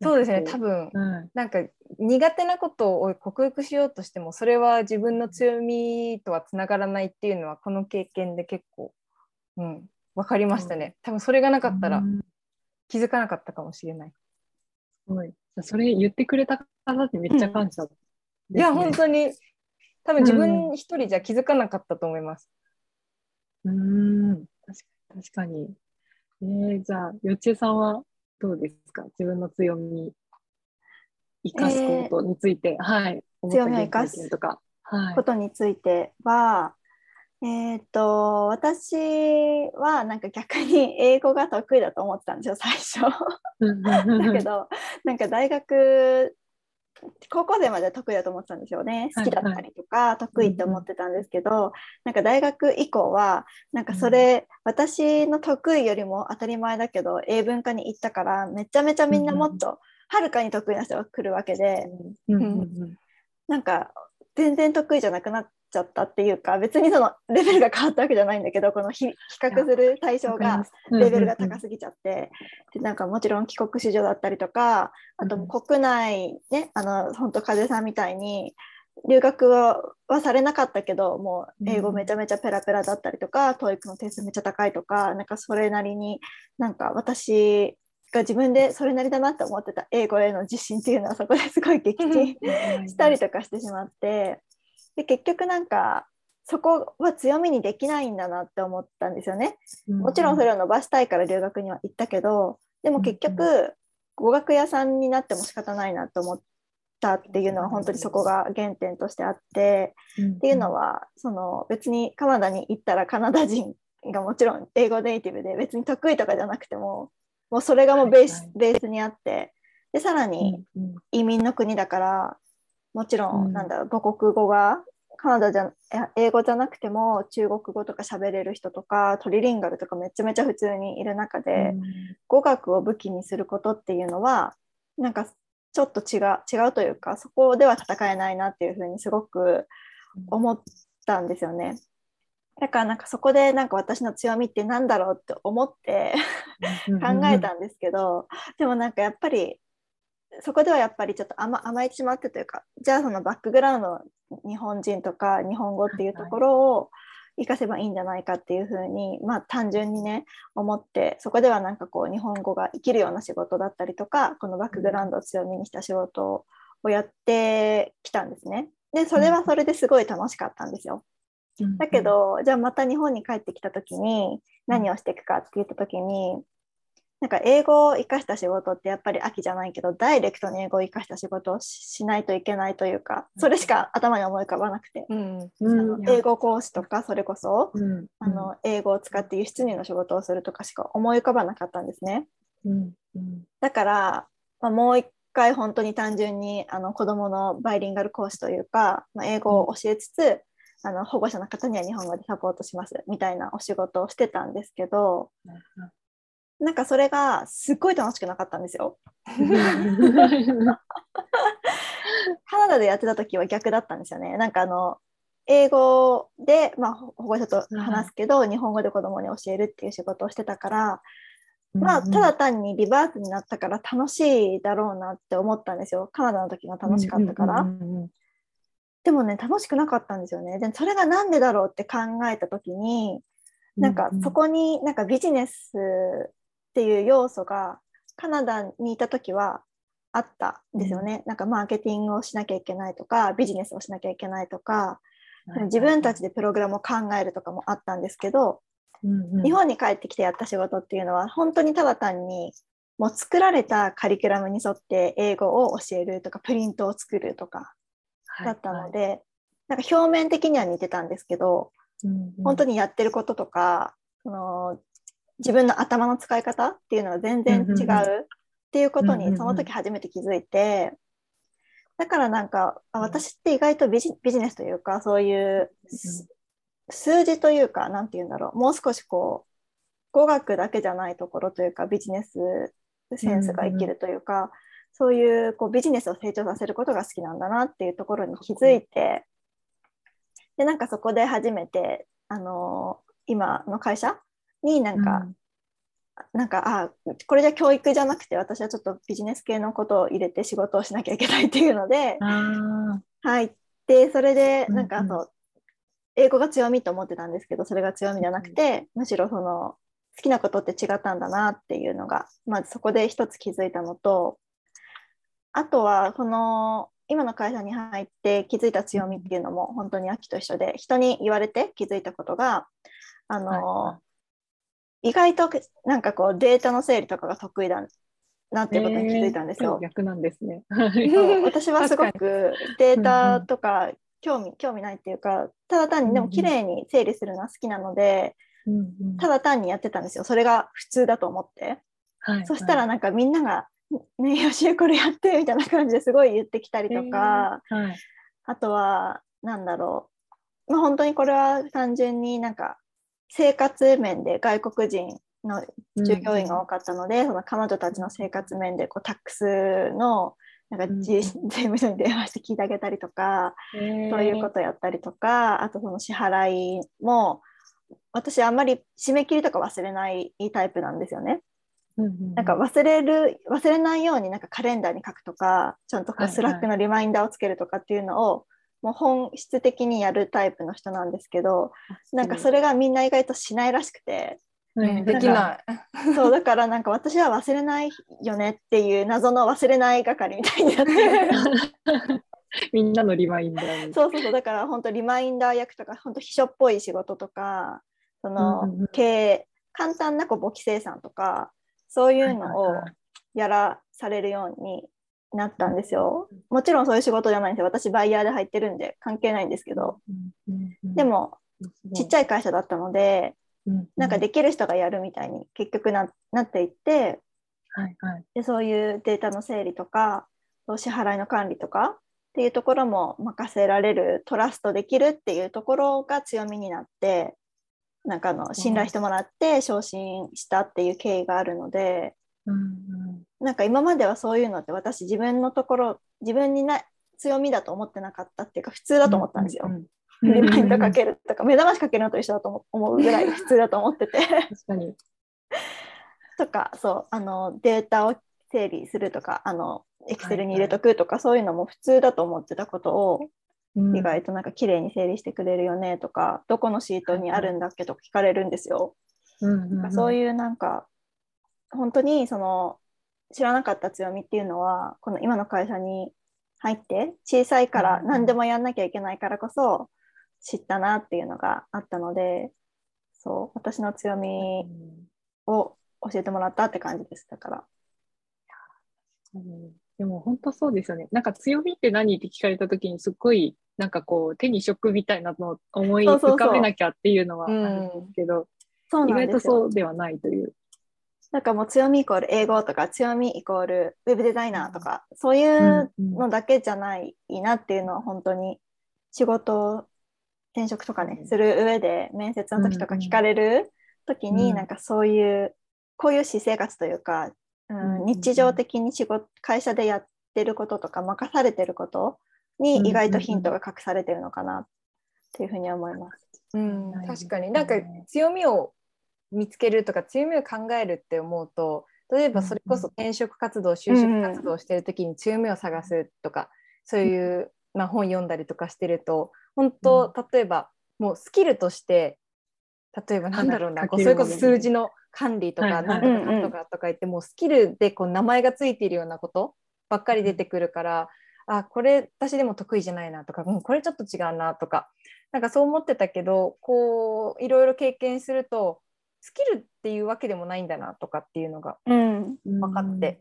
そうですね多分ううん。なんか苦手なことを克服しようとしてもそれは自分の強みとはつながらないっていうのはこの経験で結構、うん、分かりましたね。多分それがなかったらうん気づかなかったかもしれない。すごい。それ言ってくれた方ってめっちゃ感謝ですね、いや本当に多分自う分一人じゃ気づかなかったと思います。うーん、確かに。確かに。えー、じゃあ、よっちえさんはどうですか？自分の強みに生かすことについて、はい。強みを生かすとか。はいこ。とについては、えっ、と私はなんか逆に 英語が得意だと思ってたんですよ最初。だけどなんか大学高校生までは得意だと思ってたんですよね。好きだったりとか、得意って思ってたんですけど、なんか大学以降はなんかそれ、私の得意よりも当たり前だけど英文科に行ったからめちゃめちゃみんなもっとはるかに得意な人が来るわけで、うんうん。うん。なんか全然得意じゃなくなっちゃったっていうか別にそのレベルが変わったわけじゃないんだけどこの比比較する対象がレベルが高すぎちゃって、でなんかもちろん帰国子女だったりとかあとうん国内ねあの本当風さんみたいに留学ははされなかったけどもう英語めちゃめちゃペラペラだったりとか、TOEIC の点数めっちゃ高いとかなんかそれなりになんか私が自分でそれなりだなって思ってた。英語への自信っていうのはそこですごい撃沈 したりとかしてしまって。で結局なんかそこは強みにできないんだなって思ったんですよね。もちろんそれを伸ばしたいから留学には行ったけどでも結うん。局語学屋さんになっても仕方ないなと思ったっていうのは本当にそこが原点としてあって。っていうのはその別にカナダに行ったらカナダ人がもちろん英語ネイティブで別に得意とかじゃなくてももうそれがもうベース,、ベースにあって。でさらに移民の国だからもちろうん。んなんだろう母国語がカナダじゃ英語じゃなくても中国語とか喋れる人とかトリリンガルとかめちゃめちゃ普通にいる中で、語学を武器にすることっていうのはなんかちょっと違う違うというかそこでは戦えないなっていうふうにすごく思ったんですよね。だからなんかそこでなんか私の強みってなんだろうって思って 考えたんですけど、でもなんかやっぱりそこではやっぱりちょっと甘甘えてしまってというかじゃあそのバックグラウンド日本人とか日本語っていうところを活かせばいいんじゃないかっていうふうにまあ単純にね思ってそこではなんかこう日本語が生きるような仕事だったりとかこのバックグラウンドを強みにした仕事をやってきたんですね。でそれはそれですごい楽しかったんですよ。だけ、ど、じゃあまた日本に帰ってきた時に何をしていくかって言った時になんか英語を生かした仕事ってやっぱり秋じゃないけどダイレクトに英語を生かした仕事をししないといけないというかそれしか頭に思い浮かばなくて、うん、あうん。の英語講師とかそれこそうん。あの英語を使って輸出入の仕事をするとかしか思い浮かばなかったんですね。うん。うん。だから、まあ、もう一回本当に単純にあの子どものバイリンガル講師というか、まあ、英語を教えつつあの保護者の方には日本語でサポートしますみたいなお仕事をしてたんですけどなんかそれがすっごい楽しくなかったんですよ。カナダでやってた時は逆だったんですよね。なんかあの英語で、まあ、保護者と話すけど、日本語で子供に教えるっていう仕事をしてたから、まあ、ただ単にリバースになったから楽しいだろうなって思ったんですよ。カナダの時が楽しかったから。でもね、楽しくなかったんですよね。で、それがなんでだろうって考えた時に、なんかそこになんかビジネスっていう要素がカナダにいた時はあったんですよね。なんかマーケティングをしなきゃいけないとか、ビジネスをしなきゃいけないとか、自分たちでプログラムを考えるとかもあったんですけど、日本に帰ってきてやった仕事っていうのは本当にただ単にもう作られたカリキュラムに沿って英語を教えるとかプリントを作るとかだったので、なんか表面的には似てたんですけど、本当ににやってることとかその自分の頭の使い方っていうのは全然違うっていうことうんうんうん。にその時初めて気づいてだからなんかあ私って意外とビジネスというかそういうす数字というかなんて言うんだろうもう少しこう語学だけじゃないところというかビジネスセンスが生きるというか、そういうこうビジネスを成長させることが好きなんだなっていうところに気づいてでなんかそこで初めてあの今の会社になんか、なんかあこれじゃ教育じゃなくて私はちょっとビジネス系のことを入れて仕事をしなきゃいけないっていうので入ってそれでなんかあと、英語が強みと思ってたんですけどそれが強みじゃなくて、むしろその好きなことって違ったんだなっていうのがまずそこで一つ気づいたのとあとはこの今の会社に入って気づいた強みっていうのも本当に秋と一緒で人に言われて気づいたことがあの、はい、意外となんかこうデータの整理とかが得意だなっていうことに気づいたんですよ。えー、逆なんですね。私はすごくデータとか興味興味ないっていうかただ単にでも綺麗に整理するのは好きなので、うんうん、ただ単にやってたんですよ。それが普通だと思って。はいはい、そしたらなんかみんながねよしこれやってみたいな感じですごい言ってきたりとか、えーはい、あとはなんだろう、まあ、本当にこれは単純になんか生活面で外国人の従業員が多かったので、うん、その彼女たちの生活面でこう tax のなんか、うん、税務署に電話して聞いてあげたりとか、えー、そういうことやったりとかあとその支払いも私あんまり締め切りとか忘れないタイプなんですよね。なんか忘れる忘れないようになんかカレンダーに書くとかちゃんと Slack のリマインダーをつけるとかっていうのを、もう本質的にやるタイプの人なんですけどなんかそれがみんな意外としないらしくて。うん、できない。そうだからなんか私は忘れないよねっていう謎の忘れない係みたいになって。みんなのリマインダーそうそうそうだから本当リマインダー役とか本当秘書っぽい仕事とかその経営、簡単なこう簿記生産とかそういうのをやらされるようになったんですよ。もちろんそういう仕事じゃないんですよ。私バイヤーで入ってるんで関係ないんですけど。でもちっちゃい会社だったので、なんかできる人がやるみたいに結局ななっていって、はいはい、でそういうデータの整理とか支払いの管理とかっていうところも任せられるトラストできるっていうところが強みになってなんかの信頼してもらって昇進したっていう経緯があるので、うんうん、なんか今まではそういうのって私自分のところ自分にな強みだと思ってなかったっていうか普通だと思ったんですよ。リマインドかけるとか目覚ましかけるのと一緒だと思うぐらい普通だと思ってて。確かに。とかそうあのデータを整理するとかあのエクセルに入れとくとか、はいはい、そういうのも普通だと思ってたことを意外となんか綺麗に整理してくれるよねとか、どこのシートにあるんだっけとか聞かれるんですよ。うんうんそういうなんか本当にその知らなかった強みっていうのはこの今の会社に入って小さいから何でもやんなきゃいけないからこそ知ったなっていうのがあったのでそう私の強みを教えてもらったって感じです。だから。うんでも本当そうですよね。なんか強みって何って聞かれた時にすっごいなんかこう手に職みたいなのを思い浮かべなきゃっていうのはあるんですけど、そう意外とそうではないという。なんかもう強みイコール英語とか強みイコールウェブデザイナーとか、うん、そういうのだけじゃないなっていうのは本当に仕事転職とかね、する上で面接の時とか聞かれる時に、なんかそういうこういう私生活というかうん、日常的に仕事会社でやってることとか任されてることに意外とヒントが隠されてるのかなっていうふうに思います。うん、確かに。なんか強みを見つけるとか強みを考えるって思うと例えばそれこそ転職活動就職活動してる時に強みを探すとか、そういう、まあ、本読んだりとかしてると本当例えばもうスキルとして例えばなんだろうな、それこそ数字の管理とか、なんとかとかとか言って、もうスキルでこう名前がついているようなことばっかり出てくるから、あ、これ私でも得意じゃないなとか、うん、これちょっと違うなとか、なんかそう思ってたけど、こう、いろいろ経験すると、スキルっていうわけでもないんだなとかっていうのが分かって、うん、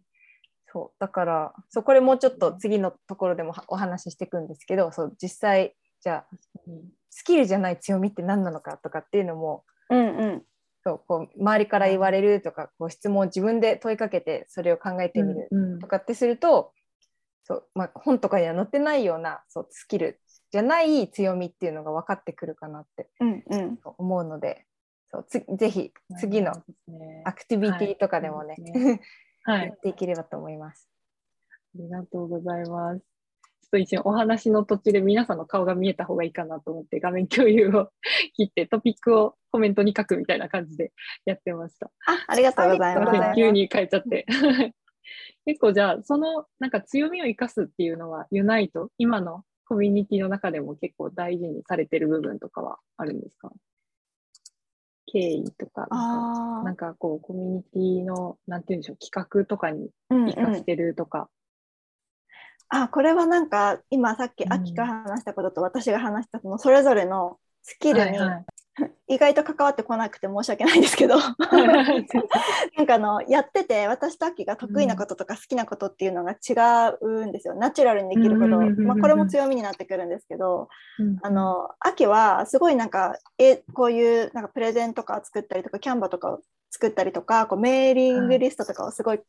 そう。だからそうこれもうちょっと次のところでもお話ししていくんですけどそう実際じゃあスキルじゃない強みって何なのかとかっていうのも、うんうん、そうこう周りから言われるとかこう質問を自分で問いかけてそれを考えてみるとかってすると、そう、まあ、本とかには載ってないようなそうスキルじゃない強みっていうのが分かってくるかなってうんうん。思うのでそうつぜひ次のアクティビティとかでもね,、はいそうですはい。やっていければと思います。ありがとうございます。と一瞬お話の途中で皆さんの顔が見えた方がいいかなと思って画面共有を切ってトピックをコメントに書くみたいな感じでやってました。あ、ありがとうございます急に変えちゃって。結構じゃあ、そのなんか強みを生かすっていうのは、ユナイト、今のコミュニティの中でも結構大事にされてる部分とかはあるんですか？経緯とか、あなんかこう、コミュニティの、なんていうんでしょう、企画とかに生かし。てるとか。あ、これはなんか今さっきうん。秋が話したことと私が話したそのそれぞれのスキルにはいはい。意外と関わってこなくて申し訳ないんですけど。なんかあのやってて私と秋が得意なこととか好きなことっていうのが違うんですよ、ナチュラルにできること、まあ、これも強みになってくるんですけど。うんあの秋はすごいなんかえこういうなんかプレゼンとか作ったりとかキャンバとかを作ったりとかこうメーリングリストとかをすごい、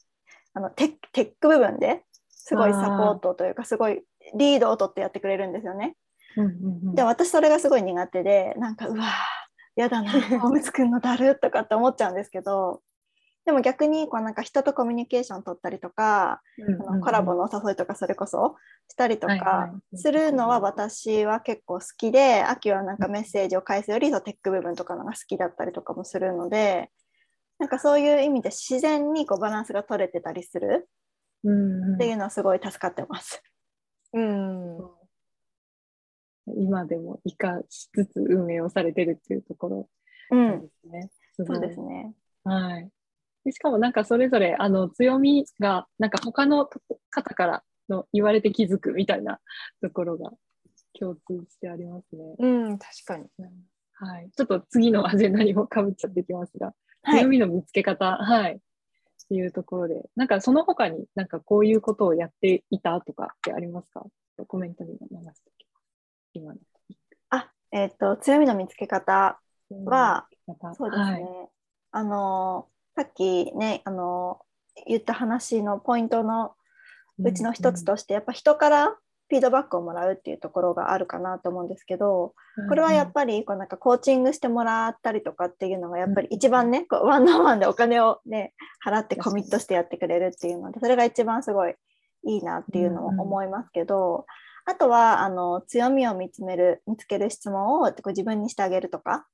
あのテック部分ですごいサポートというかすごいリードを取ってやってくれるんですよね。うんうんうん。で私それがすごい苦手でなんかうわーやだな ホームズくんのだるとかって思っちゃうんですけどでも逆にこうなんか人とコミュニケーション取ったりとか、あのコラボのお誘いとかそれこそしたりとはいかはい。するのは私は結構好きで秋はなんかメッセージを返すよりテック部分とかのが好きだったりとかもするのでなんかそういう意味で自然にこうバランスが取れてたりするうんうんっていうのはすごい助かってます。うん今でも生かしつつ運営をされてるっていうところうん、ですね。すごそいうですね。はい。でしかもなんかそれぞれあの強みがなんか他の方からの言われて気づくみたいなところが共通してありますね。うん、確かに。はい。ちょっと次のアジェンダにもかぶっちゃってきますが、はい強みの見つけ方、はい。っていうところで、なんかその他になんかこういうことをやっていたとかってありますか？コメントにも流しておきます。今の。あえっ、と強みの見つけ方は、またそうですね、はいあのさっきねあの言った話のポイントのうちの一つとして、やっぱ人からフィードバックをもらうっていうところがあるかなと思うんですけどこれはやっぱりこうなんかコーチングしてもらったりとかっていうのがやっぱり一番ねこうワンオンワンでお金をね払ってコミットしてやってくれるっていうのでそれが一番すごいいいなっていうのを思いますけど、あとはあの強みを見つめる見つける質問をこう自分にしてあげるとか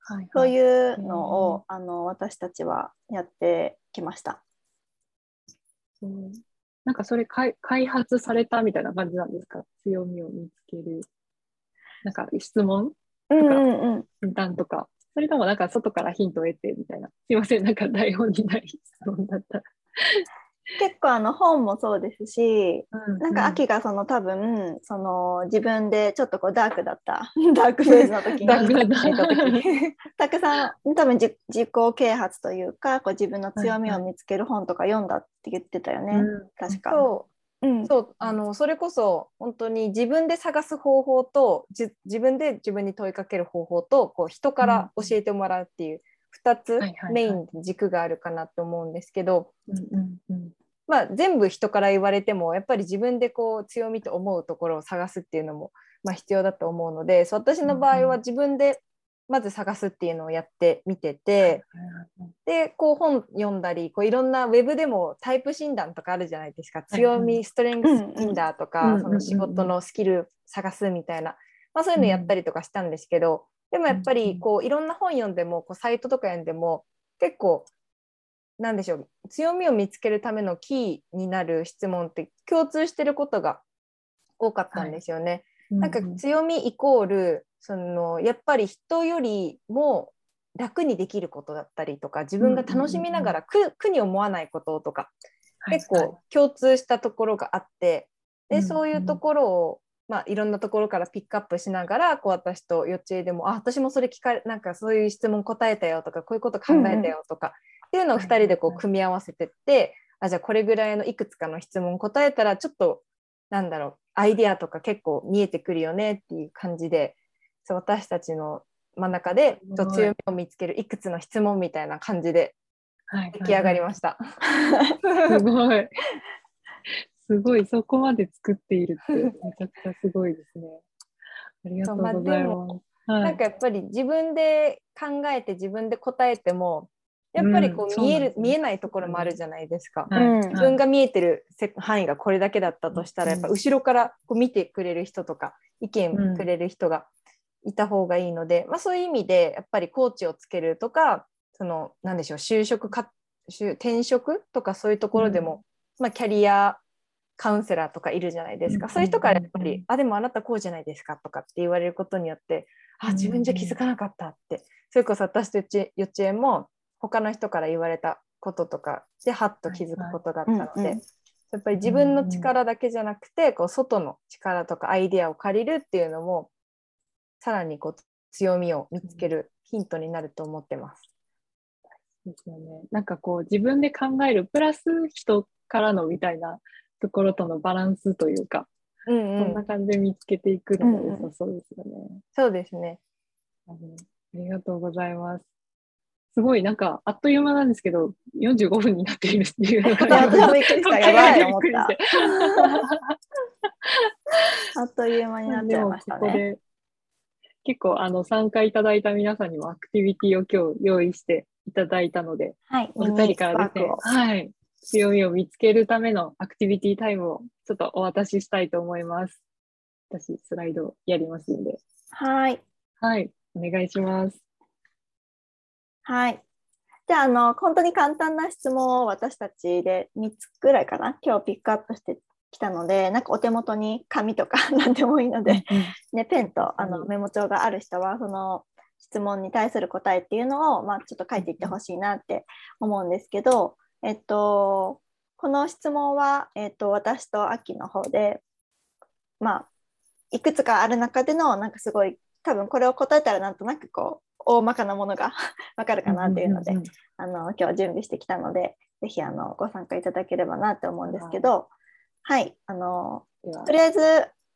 はいそうう。いうのを、あの私たちはやってきました。う。んなんかそれ開開発されたみたいな感じなんですか？強みを見つける。なんか質問うんうんうん。診断とか。それともなんか外からヒントを得てみたいな。すいません、なんか台本にない質問だった。結構あの本もそうですし、うなんか秋がその多分その自分でちょっとこうダークだった。ダークフェーズの時にた。くさん多分自自己啓発というかこう自分の強みを見つける本とか読んだって言ってたよね、うん。確か。そう。うん。そう。あのそれこそ本当に自分で探す方法とじ自分で自分に問いかける方法とこう人から教えてもらうっていう2つメイン軸があるかなと思うんですけど、まあ、全部人から言われてもやっぱり自分でこう強みと思うところを探すっていうのも、まあ、必要だと思うのでそう私の場合は自分でまず探すっていうのをやってみてて。でこう本読んだりこういろんなウェブでもタイプ診断とかあるじゃないですか。はい強みストレングスフィンダーとかその仕事のスキル探すみたいな、まあ、そういうのやったりとかしたんですけど、でもやっぱりこういろんな本読んでもこうサイトとか読んでも結構なんでしょう強みを見つけるためのキーになる質問って共通してることが多かったんですよね。なんか強みイコールそのやっぱり人よりも楽にできることだったりとか自分が楽しみながら苦苦に思わないこととか結構共通したところがあってでうん。そういうところを、まあ、いろんなところからピックアップしながらこう私とよっちえでもあ私もそれ聞かれなんかそういう質問答えたよとかこういうこと考えたよとか、っていうのを2人でこう組み合わせてってあじゃあこれぐらいのいくつかの質問答えたらちょっとなんだろうアイデアとか結構見えてくるよねっていう感じでそう私たちの真ん中で強みを見つけるいくつの質問みたいな感じで出来上がりました。すごい。すごい、そこまで作っているってめちゃくちゃすごいですね。ありがとうございまあでます。はい。なんかやっぱり自分で考えて自分で答えてもやっぱりこうんう見える、そうなん見えないところもあるじゃないですか。はい。うん。自分が見えてるせ範囲がこれだけだったとしたら、うん。やっぱ後ろからこう見てくれる人とか意見くれる人がいた方がいいので、まあ、そういう意味でやっぱりコーチをつけるとかそのなんでしょう就職か就転職とかそういうところでも、まあ、キャリアカウンセラーとかいるじゃないですか、うんそういう人からやっぱり、うんあでもあなたこうじゃないですかとかって言われることによってあうん自分じゃ気づかなかったって、それこそ私と幼稚幼稚園も他の人から言われたこととかでハッと気づくことがあったので、やっぱり自分の力だけじゃなくて、こう外の力とかアイデアを借りるっていうのもさらにこう強みを見つけるヒントになると思ってます。ですよね。なんかこう自分で考えるプラス人からのみたいなところとのバランスというか、うんそんな感じで見つけていくのが良さそうですよね。そうですね。あのありがとうございます。すごいなんかあっという間なんですけど、45分になっているっていうのがいや私もびっくりしたやばいと思ったびっくりしてあっという間になっちゃいましたね。ここで結構あの参加いただいた皆さんにもアクティビティを今日用意していただいたので、はい。お二人からですねはい、強みを見つけるためのアクティビティタイムをちょっとお渡ししたいと思います。私、スライドやりますんで。はい。はい、お願いします。はい。じゃあ、あの、本当に簡単な質問を私たちで3つぐらいかな、今日ピックアップしてきたので、なんかお手元に紙とか 何でもいいので、ね、ペンとあのうんメモ帳がある人は、その質問に対する答えっていうのを、まあ、ちょっと書いていってほしいなって思うんですけど、えっと、この質問は、えっと、私と秋の方で、まあ、いくつかある中での、なんかすごい、多分これを答えたらなんとなくこう、大まかなものが わかるかなっていうので、あの今日は準備してきたので、ぜひあのご参加いただければなって思うんですけど、はい、あのでは。とりあえず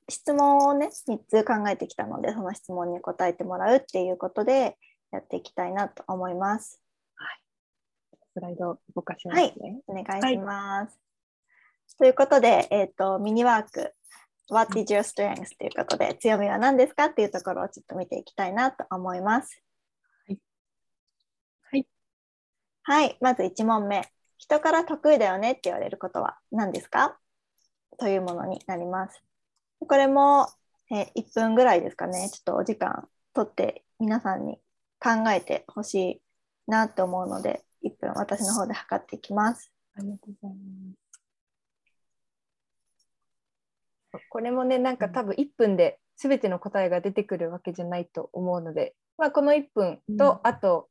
質問をね、3つ考えてきたので、その質問に答えてもらうっていうことでやっていきたいなと思います。スライド動かしますね。お願いします。ということで、えっ、と、ミニワーク、What is your strength? ということで、強みは何ですかっていうところをちょっと見ていきたいなと思います。はい。はい。はい、まず1問目。人から得意だよねって言われることは何ですか？というものになります。これも、えー1分ぐらいですかね。ちょっとお時間取って皆さんに考えてほしいなと思うので、1分私の方で測っていきます。ありがとうございます。これもねなんか多分1分で全ての答えが出てくるわけじゃないと思うので、まあ、この1分と、うんあと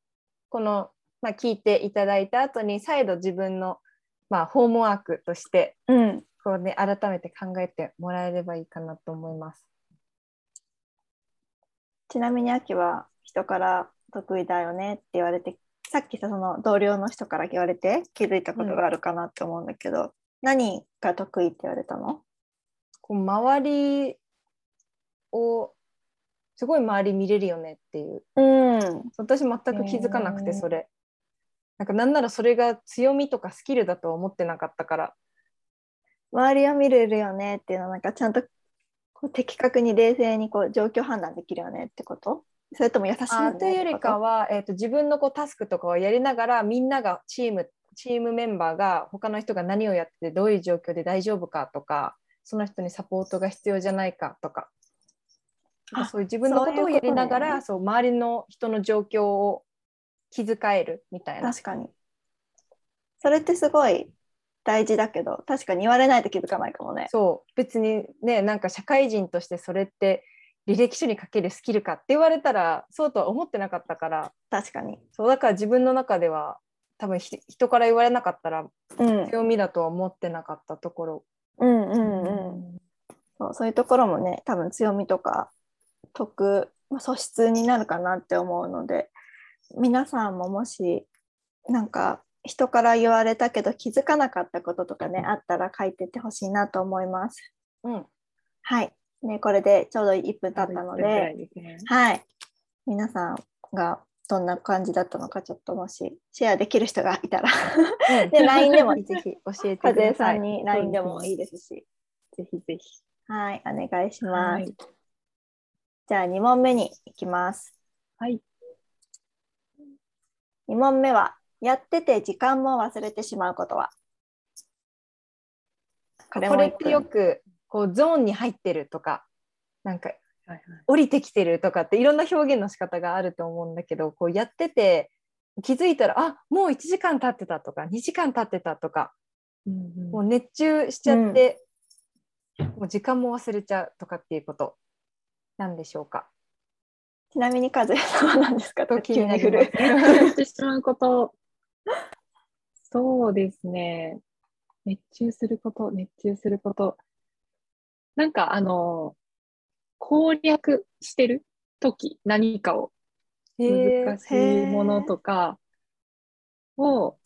この、まあ、聞いていただいた後に再度自分の、まあ、ホームワークとしてうん。こう、ね、改めて考えてもらえればいいかなと思います。ちなみに秋は人から得意だよねって言われて、さっきさその同僚の人から言われて気づいたことがあるかなって思うんだけど、何が得意って言われたの？こう周りをすごい周り見れるよねっていう。うん。私全く気づかなくてそれ、なんかなんならそれが強みとかスキルだとは思ってなかったから。周りを見れるよねっていうのはなんかちゃんとこう的確に冷静にこう状況判断できるよねってこと？それとも優しいというよりかは、えー、と自分のこうタスクとかをやりながらみんながチームチームメンバーが他の人が何をやっててどういう状況で大丈夫かとかその人にサポートが必要じゃないかとか。あそういう自分のことをやりながらそそう周りの人の状況を気遣えるみたいな。確かに。それってすごい大事だけど確かに言われないと気づかないかもね。そう。別にねなんか社会人としてそれって履歴書に書けるスキルかって言われたらそうとは思ってなかったから。確かに。そうだから自分の中では多分ひ人から言われなかったらうん。強みだとは思ってなかったところ、うんうんうん。そうそういうところもね多分強みとか得まあ素質になるかなって思うので皆さんももしなんか人から言われたけど気づかなかったこととかねあったら書いてってほしいなと思います。うん、はい、ね、これでちょうど1分経ったの1分くらで、ね。はい、皆さんがどんな感じだったのかちょっともしシェアできる人がいたらうん。で LINE でもぜひ教えてください。さんに LINE でもいいですし。ぜひぜひ。はいお願いします、はい。じゃあ2問目に行きます。はい。2問目はやってて時間も忘れてしまうことは？ここれってよくこうゾーンに入ってるとかなんか降りてきてるとかっていろんな表現の仕方があると思うんだけどこうやってて気づいたらあもう1時間経ってたとか2時間経ってたとかうんうんもう熱中しちゃって、もう時間も忘れちゃうとかっていうことなんでしょうか？ちなみに和也さんは何ですか？と 気急に振る。してしまうこと。そうですね。熱中すること、熱中すること。なんか、あの、攻略してる時、何かを難しいものとかを、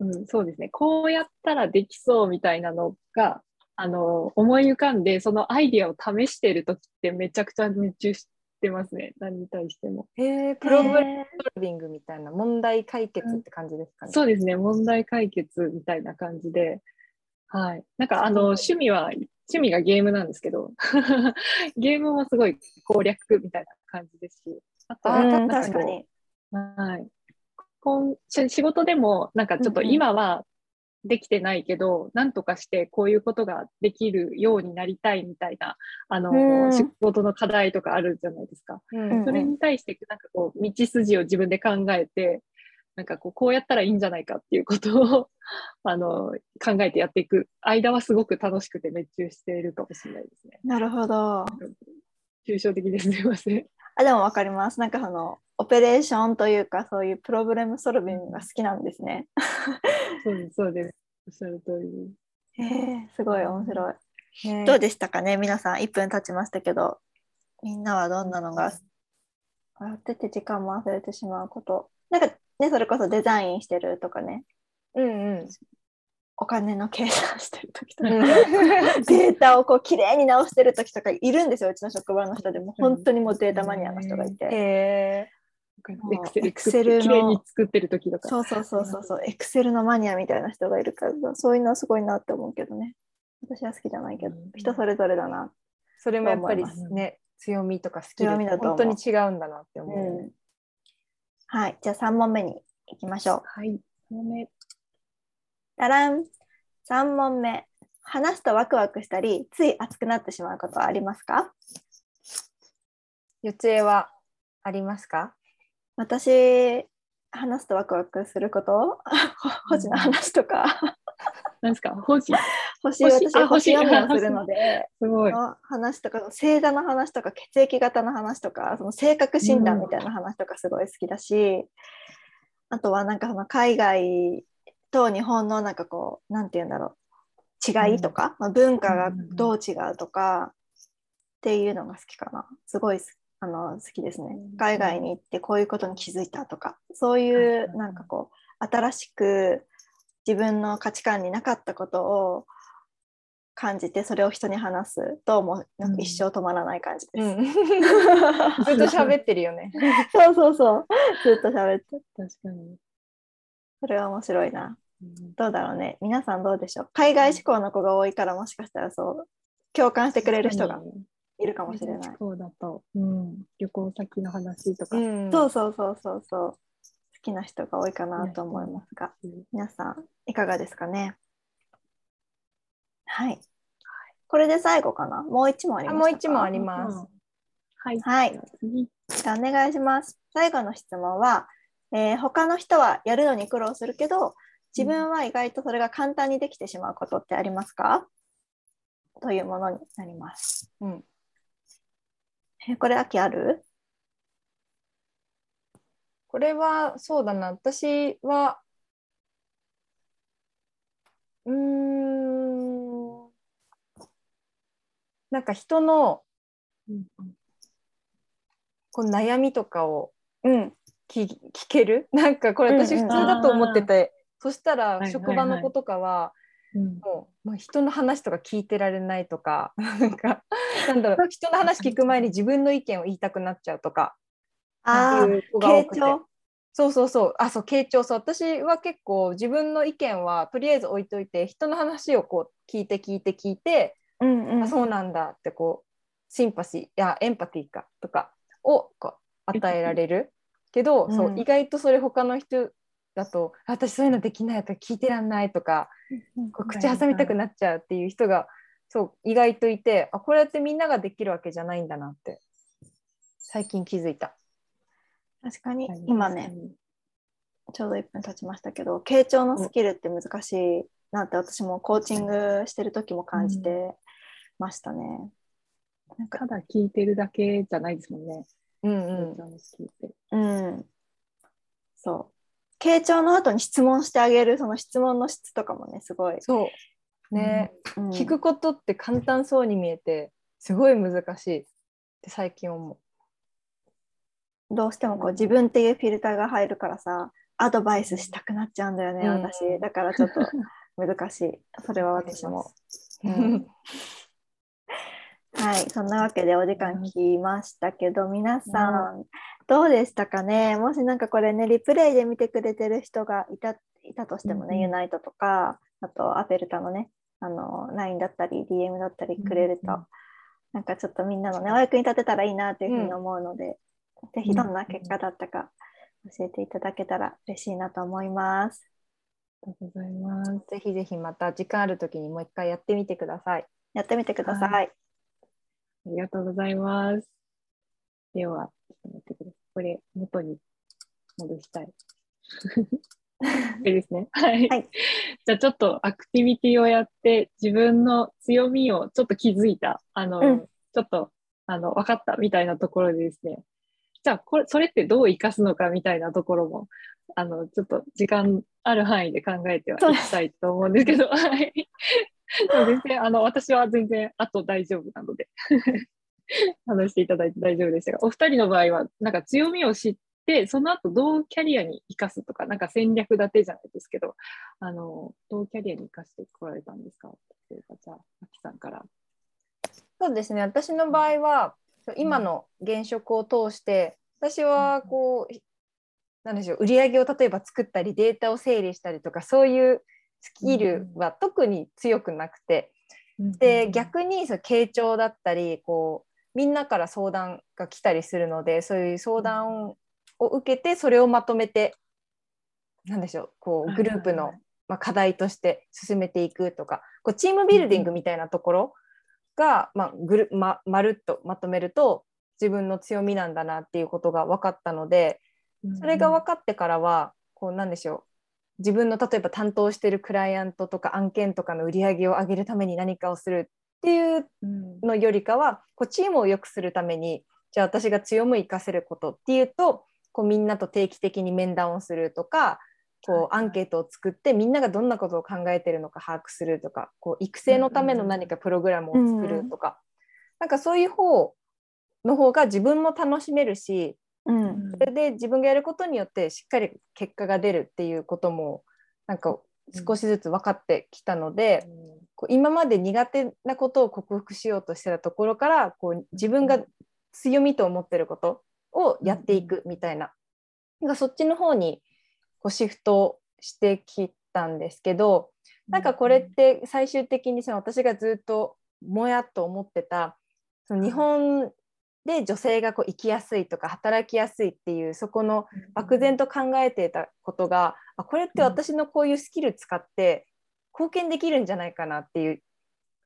うん、そうですね。こうやったらできそうみたいなのが、あの、思い浮かんで、そのアイディアを試してる時ってめちゃくちゃ熱中してますね。何に対しても。へープログラムソルビングみたいな問題解決って感じですかね。そうですね、問題解決みたいな感じで、はい。なんか、あの、趣味は、趣味がゲームなんですけど、ゲームもすごい攻略みたいな感じですし、あとは、確かに。はい。こんし仕事でも、なんかちょっとうんうん今はできてないけど、なんとかしてこういうことができるようになりたいみたいな、あの、うん仕事の課題とかあるじゃないですか。うんそれに対して、なんかこう、道筋を自分で考えて、なんかこう、こうやったらいいんじゃないかっていうことを、あの、考えてやっていく間はすごく楽しくて熱中しているかもしれないですね。なるほど。抽象的ですみません。あでもわかります。なんかそのオペレーションというかそういうプロブレムソルビングが好きなんですね。そうです、そうです。おっしゃる通りえすごい面白い。ねどうでしたかね皆さん1分経ちましたけどみんなはどんなのがやってて時間も忘れてしまうこと。なんかねそれこそデザインしてるとかね。うんうん。お金の計算してる時とか。うん。データをこう綺麗に直してる時とかいるんですようちの職場の人でも。本当にもうデータマニアの人がいて、へもうエクセルのきれいに作ってる時とか。そうそうそうそうそう。エクセルのマニアみたいな人がいるからそういうのはすごいなって思うけどね。私は好きじゃないけど。うん。人それぞれだな、ーそれもやっぱりね強みとかスキル強みだと思う。本当に違うんだなって思うよね。はい。じゃあ3問目に行きましょう。はい。ごめんだらん3問目。話すとワクワクしたりつい熱くなってしまうことはありますか？四つ絵はありますか？私話すとワクワクすること？星の話とか？何ですか？星星星私はあ星。星読みをするので すごい。の話とか星座の話とか血液型の話とかその性格診断みたいな話とかすごい好きだし、あとはなんかその海外と日本のなんかこうなんて言うんだろう違いとか、まあ、文化がどう違うとかっていうのが好きかな。すごいすあの好きですね。うん。海外に行ってこういうことに気づいたとかそういううんなんかこう新しく自分の価値観になかったことを感じてそれを人に話すともうなんか一生止まらない感じです。うん、ずっと喋ってるよね。そうそうそう。ずっと喋って確かに。それは面白いな。うん。どうだろうね。皆さんどうでしょう？海外志向の子が多いからもしかしたらそう共感してくれる人がいるかもしれない。そうだと、うん、旅行先の話とか、うん。そうそうそうそうそう。好きな人が多いかなと思いますが。うん。皆さんいかがですかね？はい。これで最後かな？もう一問ありますあもう一問あります。はい。はい。次。じゃあお願いします。最後の質問は、えー他の人はやるのに苦労するけど、自分は意外とそれが簡単にできてしまうことってありますか？というものになります。うんえーこれ、秋ある？これはそうだな私はうーんなんか人のうんこう悩みとかをうん。聞聞ける？なんかこれ私うんうん。普通だと思ってて、そしたら職場の子とかはうん。もうもう人の話とか聞いてられないとか なんかなんだろう 人の話聞く前に自分の意見を言いたくなっちゃうとかあそうそうそう。あそう傾聴そう。私は結構自分の意見はとりあえず置いといて人の話をこう聞いて聞いて聞いて、うんあそうなんだってこうシンパシーいやエンパティかとかをこう与えられる。けど、そううん。意外とそれ他の人だとあ私そういうのできないとか聞いてらんないとかこう口挟みたくなっちゃうっていう人がそう意外といてあこれってみんなができるわけじゃないんだなって最近気づいた。確かに今ねちょうど1分経ちましたけど傾聴のスキルって難しいなって私もコーチングしてる時も感じてましたね。なんか。ただ聞いてるだけじゃないですもんね。うんうん。うん、そう。傾聴の後に質問してあげるその質問の質とかもねすごい、そう。ね、うん。聞くことって簡単そうに見えてすごい難しい。って最近思どうしてもこう自分っていうフィルターが入るからさアドバイスしたくなっちゃうんだよね、うん私。だからちょっと難しい。それは私も。う。うんはい、そんなわけでお時間来ましたけど、皆さん、どうでしたかね？もしなんかこれね、リプレイで見てくれてる人がいたいたとしてもね、うんうんユナイトとか、あとアペルタのね、あの LINE だったり、DM だったりくれると、うんうんなんかちょっとみんなのね、お役に立てたらいいなというふうに思うので、ぜひどんな結果だったか教えていただけたら嬉しいなと思います。ありがとうございます。ぜひぜひまた時間ある時にもう一回やってみてください。やってみてください。はありがとうございます。では、ちょっと待ってください。これ、元に戻したい。これですね。はい。はいじゃあ、ちょっとアクティビティをやって、自分の強みをちょっと気づいた、あの、うんちょっと、あの、分かったみたいなところでですね、じゃあ、これ、それってどう活かすのかみたいなところも、あの、ちょっと時間ある範囲で考えてはいきたいと思うんですけど、はい。でも全然、あの、私は全然、あと大丈夫なので、話していただいて大丈夫でしたが、お二人の場合は、なんか強みを知って、その後どうキャリアに生かすとか、なんか戦略立てじゃないですけど、あの、どうキャリアに生かしてこられたんですか？例えば、じゃあ、あきさんから。そうですね。私の場合は今の現職を通して私はこうなんでしょう売り上げを例えば作ったりデータを整理したりとかそういうスキルは特に強くなくて。で逆にその傾聴だったりこうみんなから相談が来たりするのでそういう相談を受けてそれをまとめてなんでしょうこうグループのまあ課題として進めていくとかこうチームビルディングみたいなところが、まあ、ぐるままるっとまとめると自分の強みなんだなっていうことが分かったのでそれが分かってからはこうなんでしょう自分の例えば担当してるクライアントとか案件とかの売り上げを上げるために何かをするっていううんのよりかはこうチームを良くするためにじゃあ私が強みを生かせることっていうとこうみんなと定期的に面談をするとかこうアンケートを作ってみんながどんなことを考えてるのか把握するとかこう育成のための何かプログラムを作るとか、なんかそういう方の方が自分も楽しめるしうん。それで自分がやることによってしっかり結果が出るっていうこともなんか少しずつ分かってきたので、こう今まで苦手なことを克服しようとしてたところからこう自分が強みと思ってることをやっていくみたいな,、なんかそっちの方にこうシフトしてきたんですけどなんかこれって最終的にその私がずっともやっと思ってたその日本で女性がこう生きやすいとか働きやすいっていうそこの漠然と考えていたことがあこれって私のこういうスキル使って貢献できるんじゃないかなっていう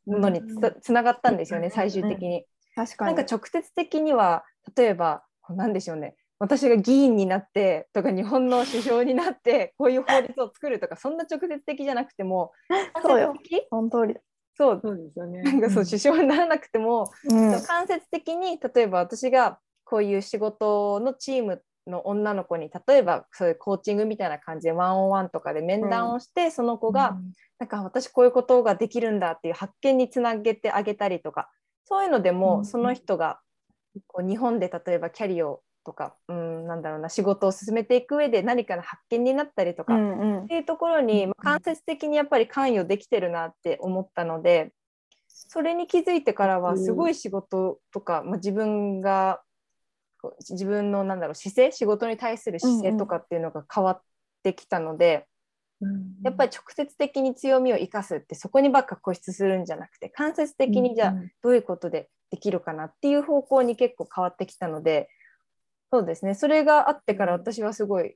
のにつつながったんですよねうん。最終的に。確かに。なんか直接的には例えばこうなんでしょうね。私が議員になってとか日本の首相になってこういう法律を作るとかそんな直接的じゃなくても そうよ。間接的？その通り。だ。そう。そうですよね。なんかそう首相にならなくてもうん。間接的に例えば私がこういう仕事のチームの女の子に例えばそういうコーチングみたいな感じでワンオンワンとかで面談をして、その子が、なんか私こういうことができるんだっていう発見につなげてあげたりとかそういうのでも、うん。その人がこう日本で例えばキャリアをとかうんなんだろうな仕事を進めていく上で何かの発見になったりとか、うっんうん。ていうところに、間接的にやっぱり関与できてるなって思ったのでそれに気づいてからはすごい仕事とか、まあ、自分が自分のなんだろう姿勢仕事に対する姿勢とかっていうのが変わってきたので、やっぱり直接的に強みを生かすってそこにばっか固執するんじゃなくて間接的にじゃあどういうことでできるかなっていう方向に結構変わってきたのでそうですねそれがあってから私はすごい、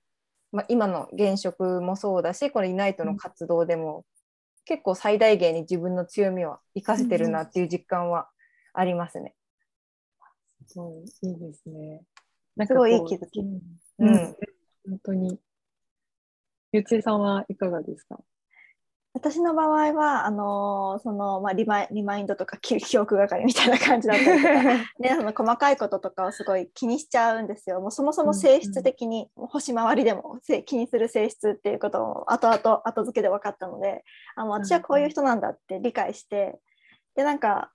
まあ、今の現職もそうだしこのユナイトの活動でも結構最大限に自分の強みを生かせてるなっていう実感はありますね。すごいいいですね。すごいいい気づき。うん、うん、本当にゆつえさんはいかがですか？私の場合はあのー、そのまあ、リマリマインドとか記憶係みたいな感じだったりとか、ね、その細かいこととかをすごい気にしちゃうんですよ。もうそもそも性質的に、うんうん、星回りでも気にする性質っていうことを後々後付けで分かったのであの私はこういう人なんだって理解して、でなんか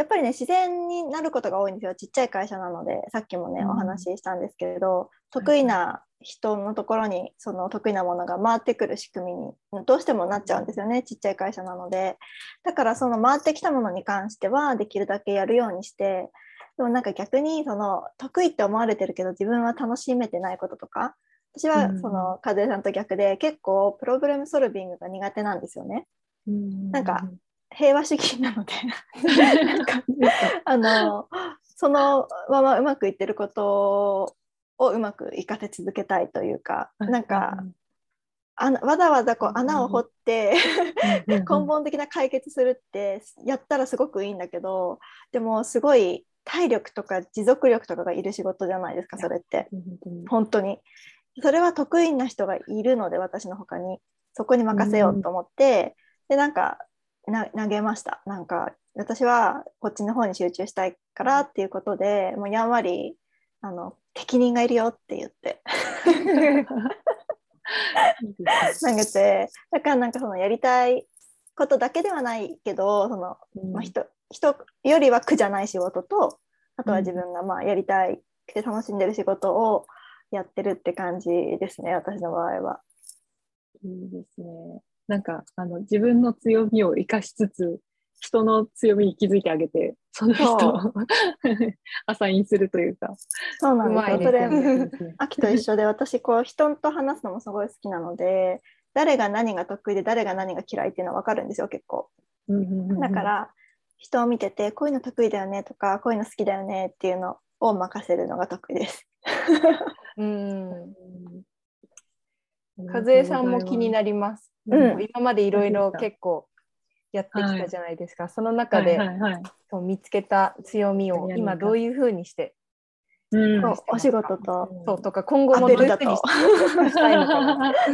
やっぱりね自然になることが多いんですよ。ちっちゃい会社なのでさっきもね、うん、お話ししたんですけれど得意な人のところにその得意なものが回ってくる仕組みにどうしてもなっちゃうんですよね。ちっちゃい会社なので。だからその回ってきたものに関してはできるだけやるようにしてでもなんか逆にその得意って思われてるけど自分は楽しめてないこととか私はその和江さんと逆で結構プログラムソルビングが苦手なんですよね。なんか平和主義なのであのそのままうまくいってることをうまくいかせ続けたいというか、なんか、あわざわざこう穴を掘って根本的な解決するってやったらすごくいいんだけどでもすごい体力とか持続力とかがいる仕事じゃないですかそれって。本当に。それは得意な人がいるので私の他に。そこに任せようと思って、でなんか投げました。なんか私はこっちの方に集中したいからっていうことでもうやんわりあの適任がいるよって言って。投げてだからなんかそのやりたいことだけではないけどその、まあ人、人よりは苦じゃない仕事とあとは自分がまあやりたいくて楽しんでる仕事をやってるって感じですね私の場合は。いいですね。なんかあの自分の強みを生かしつつ人の強みに気づいてあげてその人を アサインするというか。そうなんですよ、ね、それ秋と一緒で私こう人と話すのもすごい好きなので誰が何が得意で誰が何が嫌いっていうのは分かるんですよ結構、だから人を見ててこういうの得意だよねとかこういうの好きだよねっていうのを任せるのが得意です。うん 和江さんも気になります。うん、今までいろいろ結構やってきたじゃないですか、はい、その中で、はいはいはい、見つけた強みを今どういうふうにして、うん、お仕事とそうとか今後もどういうふうにしたいのかな。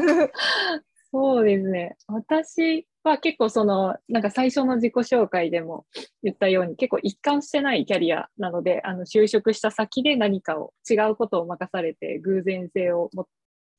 そうですね。私は結構そのなんか最初の自己紹介でも言ったように結構一貫してないキャリアなのであの就職した先で何かを違うことを任されて偶然性を持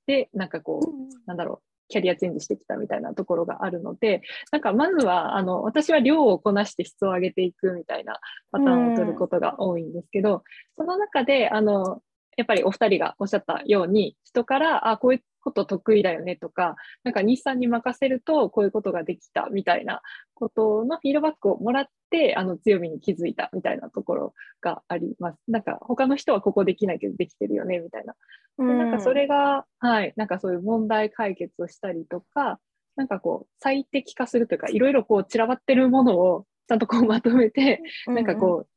ってなんかこう、うん、なんだろうキャリアチェンジしてきたみたいなところがあるので、なんかまずは、あの、私は量をこなして質を上げていくみたいなパターンを取ることが多いんですけど、その中で、あの、やっぱりお二人がおっしゃったように、人から、あ、こういうこと得意だよねとか、なんか日産に任せるとこういうことができたみたいなことのフィードバックをもらって、あの強みに気づいたみたいなところがあります。なんか他の人はここできないけどできてるよねみたいな。でなんかそれが、はい、なんかそういう問題解決をしたりとか、なんかこう最適化するというか、いろいろこう散らばってるものをちゃんとこうまとめて、なんかこう、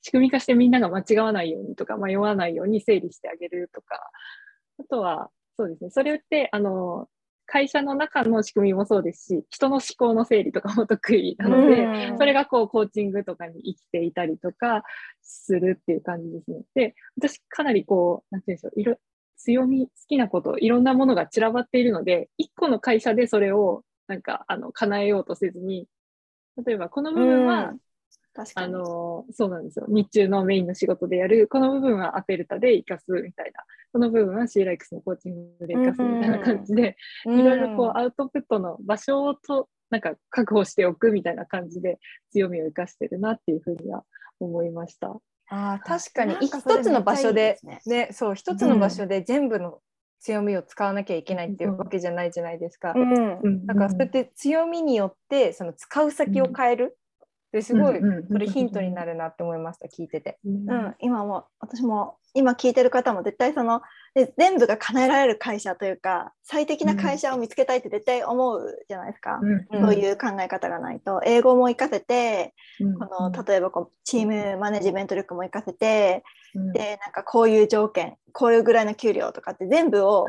仕組み化してみんなが間違わないようにとか迷わないように整理してあげるとか、あとは、そうですね。それって、あの、会社の中の仕組みもそうですし、人の思考の整理とかも得意なので、それがこうコーチングとかに生きていたりとかするっていう感じですね。で、私かなりこう、なんていうんでしょう、いろ強み、好きなこと、いろんなものが散らばっているので、一個の会社でそれをなんかあの叶えようとせずに、例えばこの部分はあの、そうなんですよ。日中のメインの仕事でやる、この部分はアペルタで活かすみたいな、この部分は c ライクスのコーチングで活かすみたいな感じで、いろいろこうアウトプットの場所をと、なんか確保しておくみたいな感じで強みを生かしてるなっていうふうには思いました。あ確かに。一つの場所でね、ね、そう一つの場所で全部の強みを使わなきゃいけないっていうわけじゃないじゃないですか。うん、だからそうやって強みによってその使う先を変えるですごいうんうんそれヒントになるなって思いました聞いてて。うん。うん、今も私も今聞いてる方も絶対そので全部が叶えられる会社というか最適な会社を見つけたいって絶対思うじゃないですか、うん。うん。そういう考え方がないと。英語も活かせてうん。この例えばこうチームマネジメント力も活かせてうん。でなんかこういう条件こういうぐらいの給料とかって全部を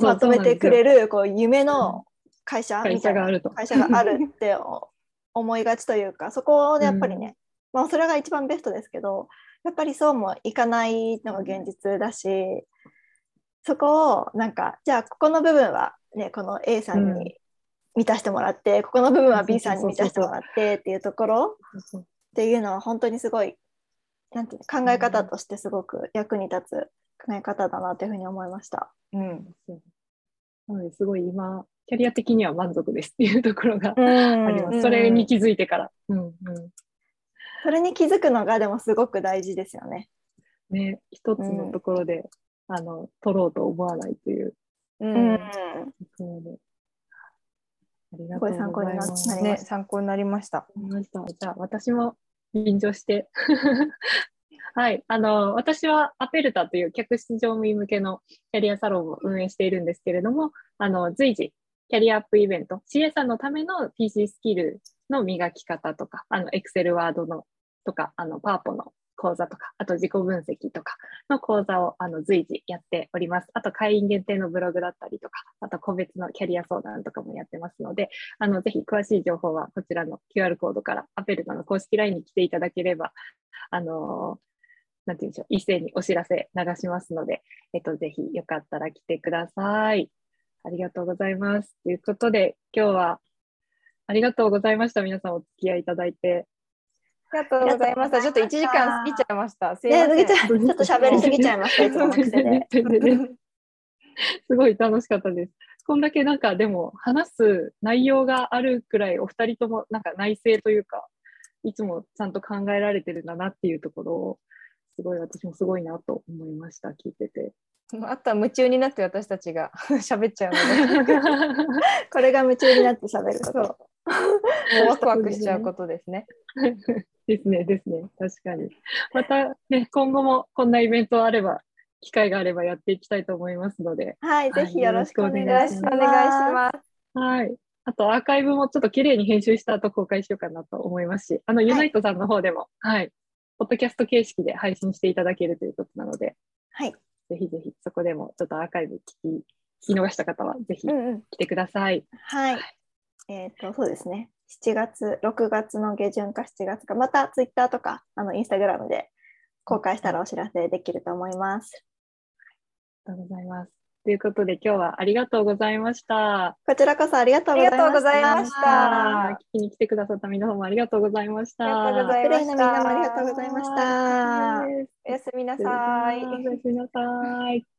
まとめてくれるるこう夢の会社みたいな会社があるってお思いがちというかそこでやっぱりね、まあそれが一番ベストですけどやっぱりそうもいかないのが現実だしそこをなんかじゃあここの部分はねこの A さんうん。に満たしてもらって、ここの部分は B さんに満たしてもらってっていうところっていうのは本当にすごいなんていうの考え方としてすごく役に立つ考え方だなというふうに思いました。うん。なのですごい今、キャリア的には満足ですっていうところがああります。うんそれに気づいてから。うんうんそれに気づくのがでもすごく大事ですよね。ね、一つのところで、あの取ろうと思わないというううんんところで。ありがとう参考になございます。ね参考になりました。わかりました。じゃあ、私も便乗して。はい。あの、私はアペルタという客室乗務員向けのキャリアサロンを運営しているんですけれども、あの、随時、キャリアアップイベント、CA さんのための PC スキルの磨き方とか、あの、Excel ワードのとか、あの、パワポの講座とか、あと自己分析とかの講座をあの随時やっております。あと会員限定のブログだったりとか、あと個別のキャリア相談とかもやってますので、あのぜひ詳しい情報はこちらの QR コードからアペルタの公式 LINE に来ていただければ、あのなんていうんでしょう、一斉にお知らせ流しますので、えっと、ぜひよかったら来てください。ありがとうございます。ということで、今日はありがとうございました。皆さんお付き合いいただいて。ありがとうございました。ちょっと1時間過ぎちゃいました。すいません。ちょっと喋りすぎちゃいました。すごい楽しかったです。こんだけなんかでも話す内容があるくらいお二人ともなんか内省というかいつもちゃんと考えられてるんだなっていうところをすごい私もすごいなと思いました聞いてて。あとは夢中になって私たちが 喋っちゃうので、これが夢中になって喋ること。ワクワクしちゃうことですね。ですねですね確かに。またね今後もこんなイベントあれば機会があればやっていきたいと思いますのではい、ぜひよろしくお願いします。ます。はい。あと、アーカイブもちょっと綺麗に編集した後公開しようかなと思いますし、あの、ユナイトさんの方でも、はい、ポッドキャスト形式で配信していただけるということなので、はい、ぜひぜひそこでもちょっとアーカイブ聞き、聞き逃した方はぜひうんうん。来てください。はい。えっ、と、そうですね。7月、6月の下旬か7月か、またツイッターとか、あの、インスタグラムで公開したらお知らせできると思います。ありがとうございます。ということで、今日はありがとうございました。こちらこそありがとうございました。ありがとうございました聞きに来てくださった皆さんもありがとうございました。ありがとうございプレイのみんなもありがとうございました。はいおやすみなさい。おやすみなさい。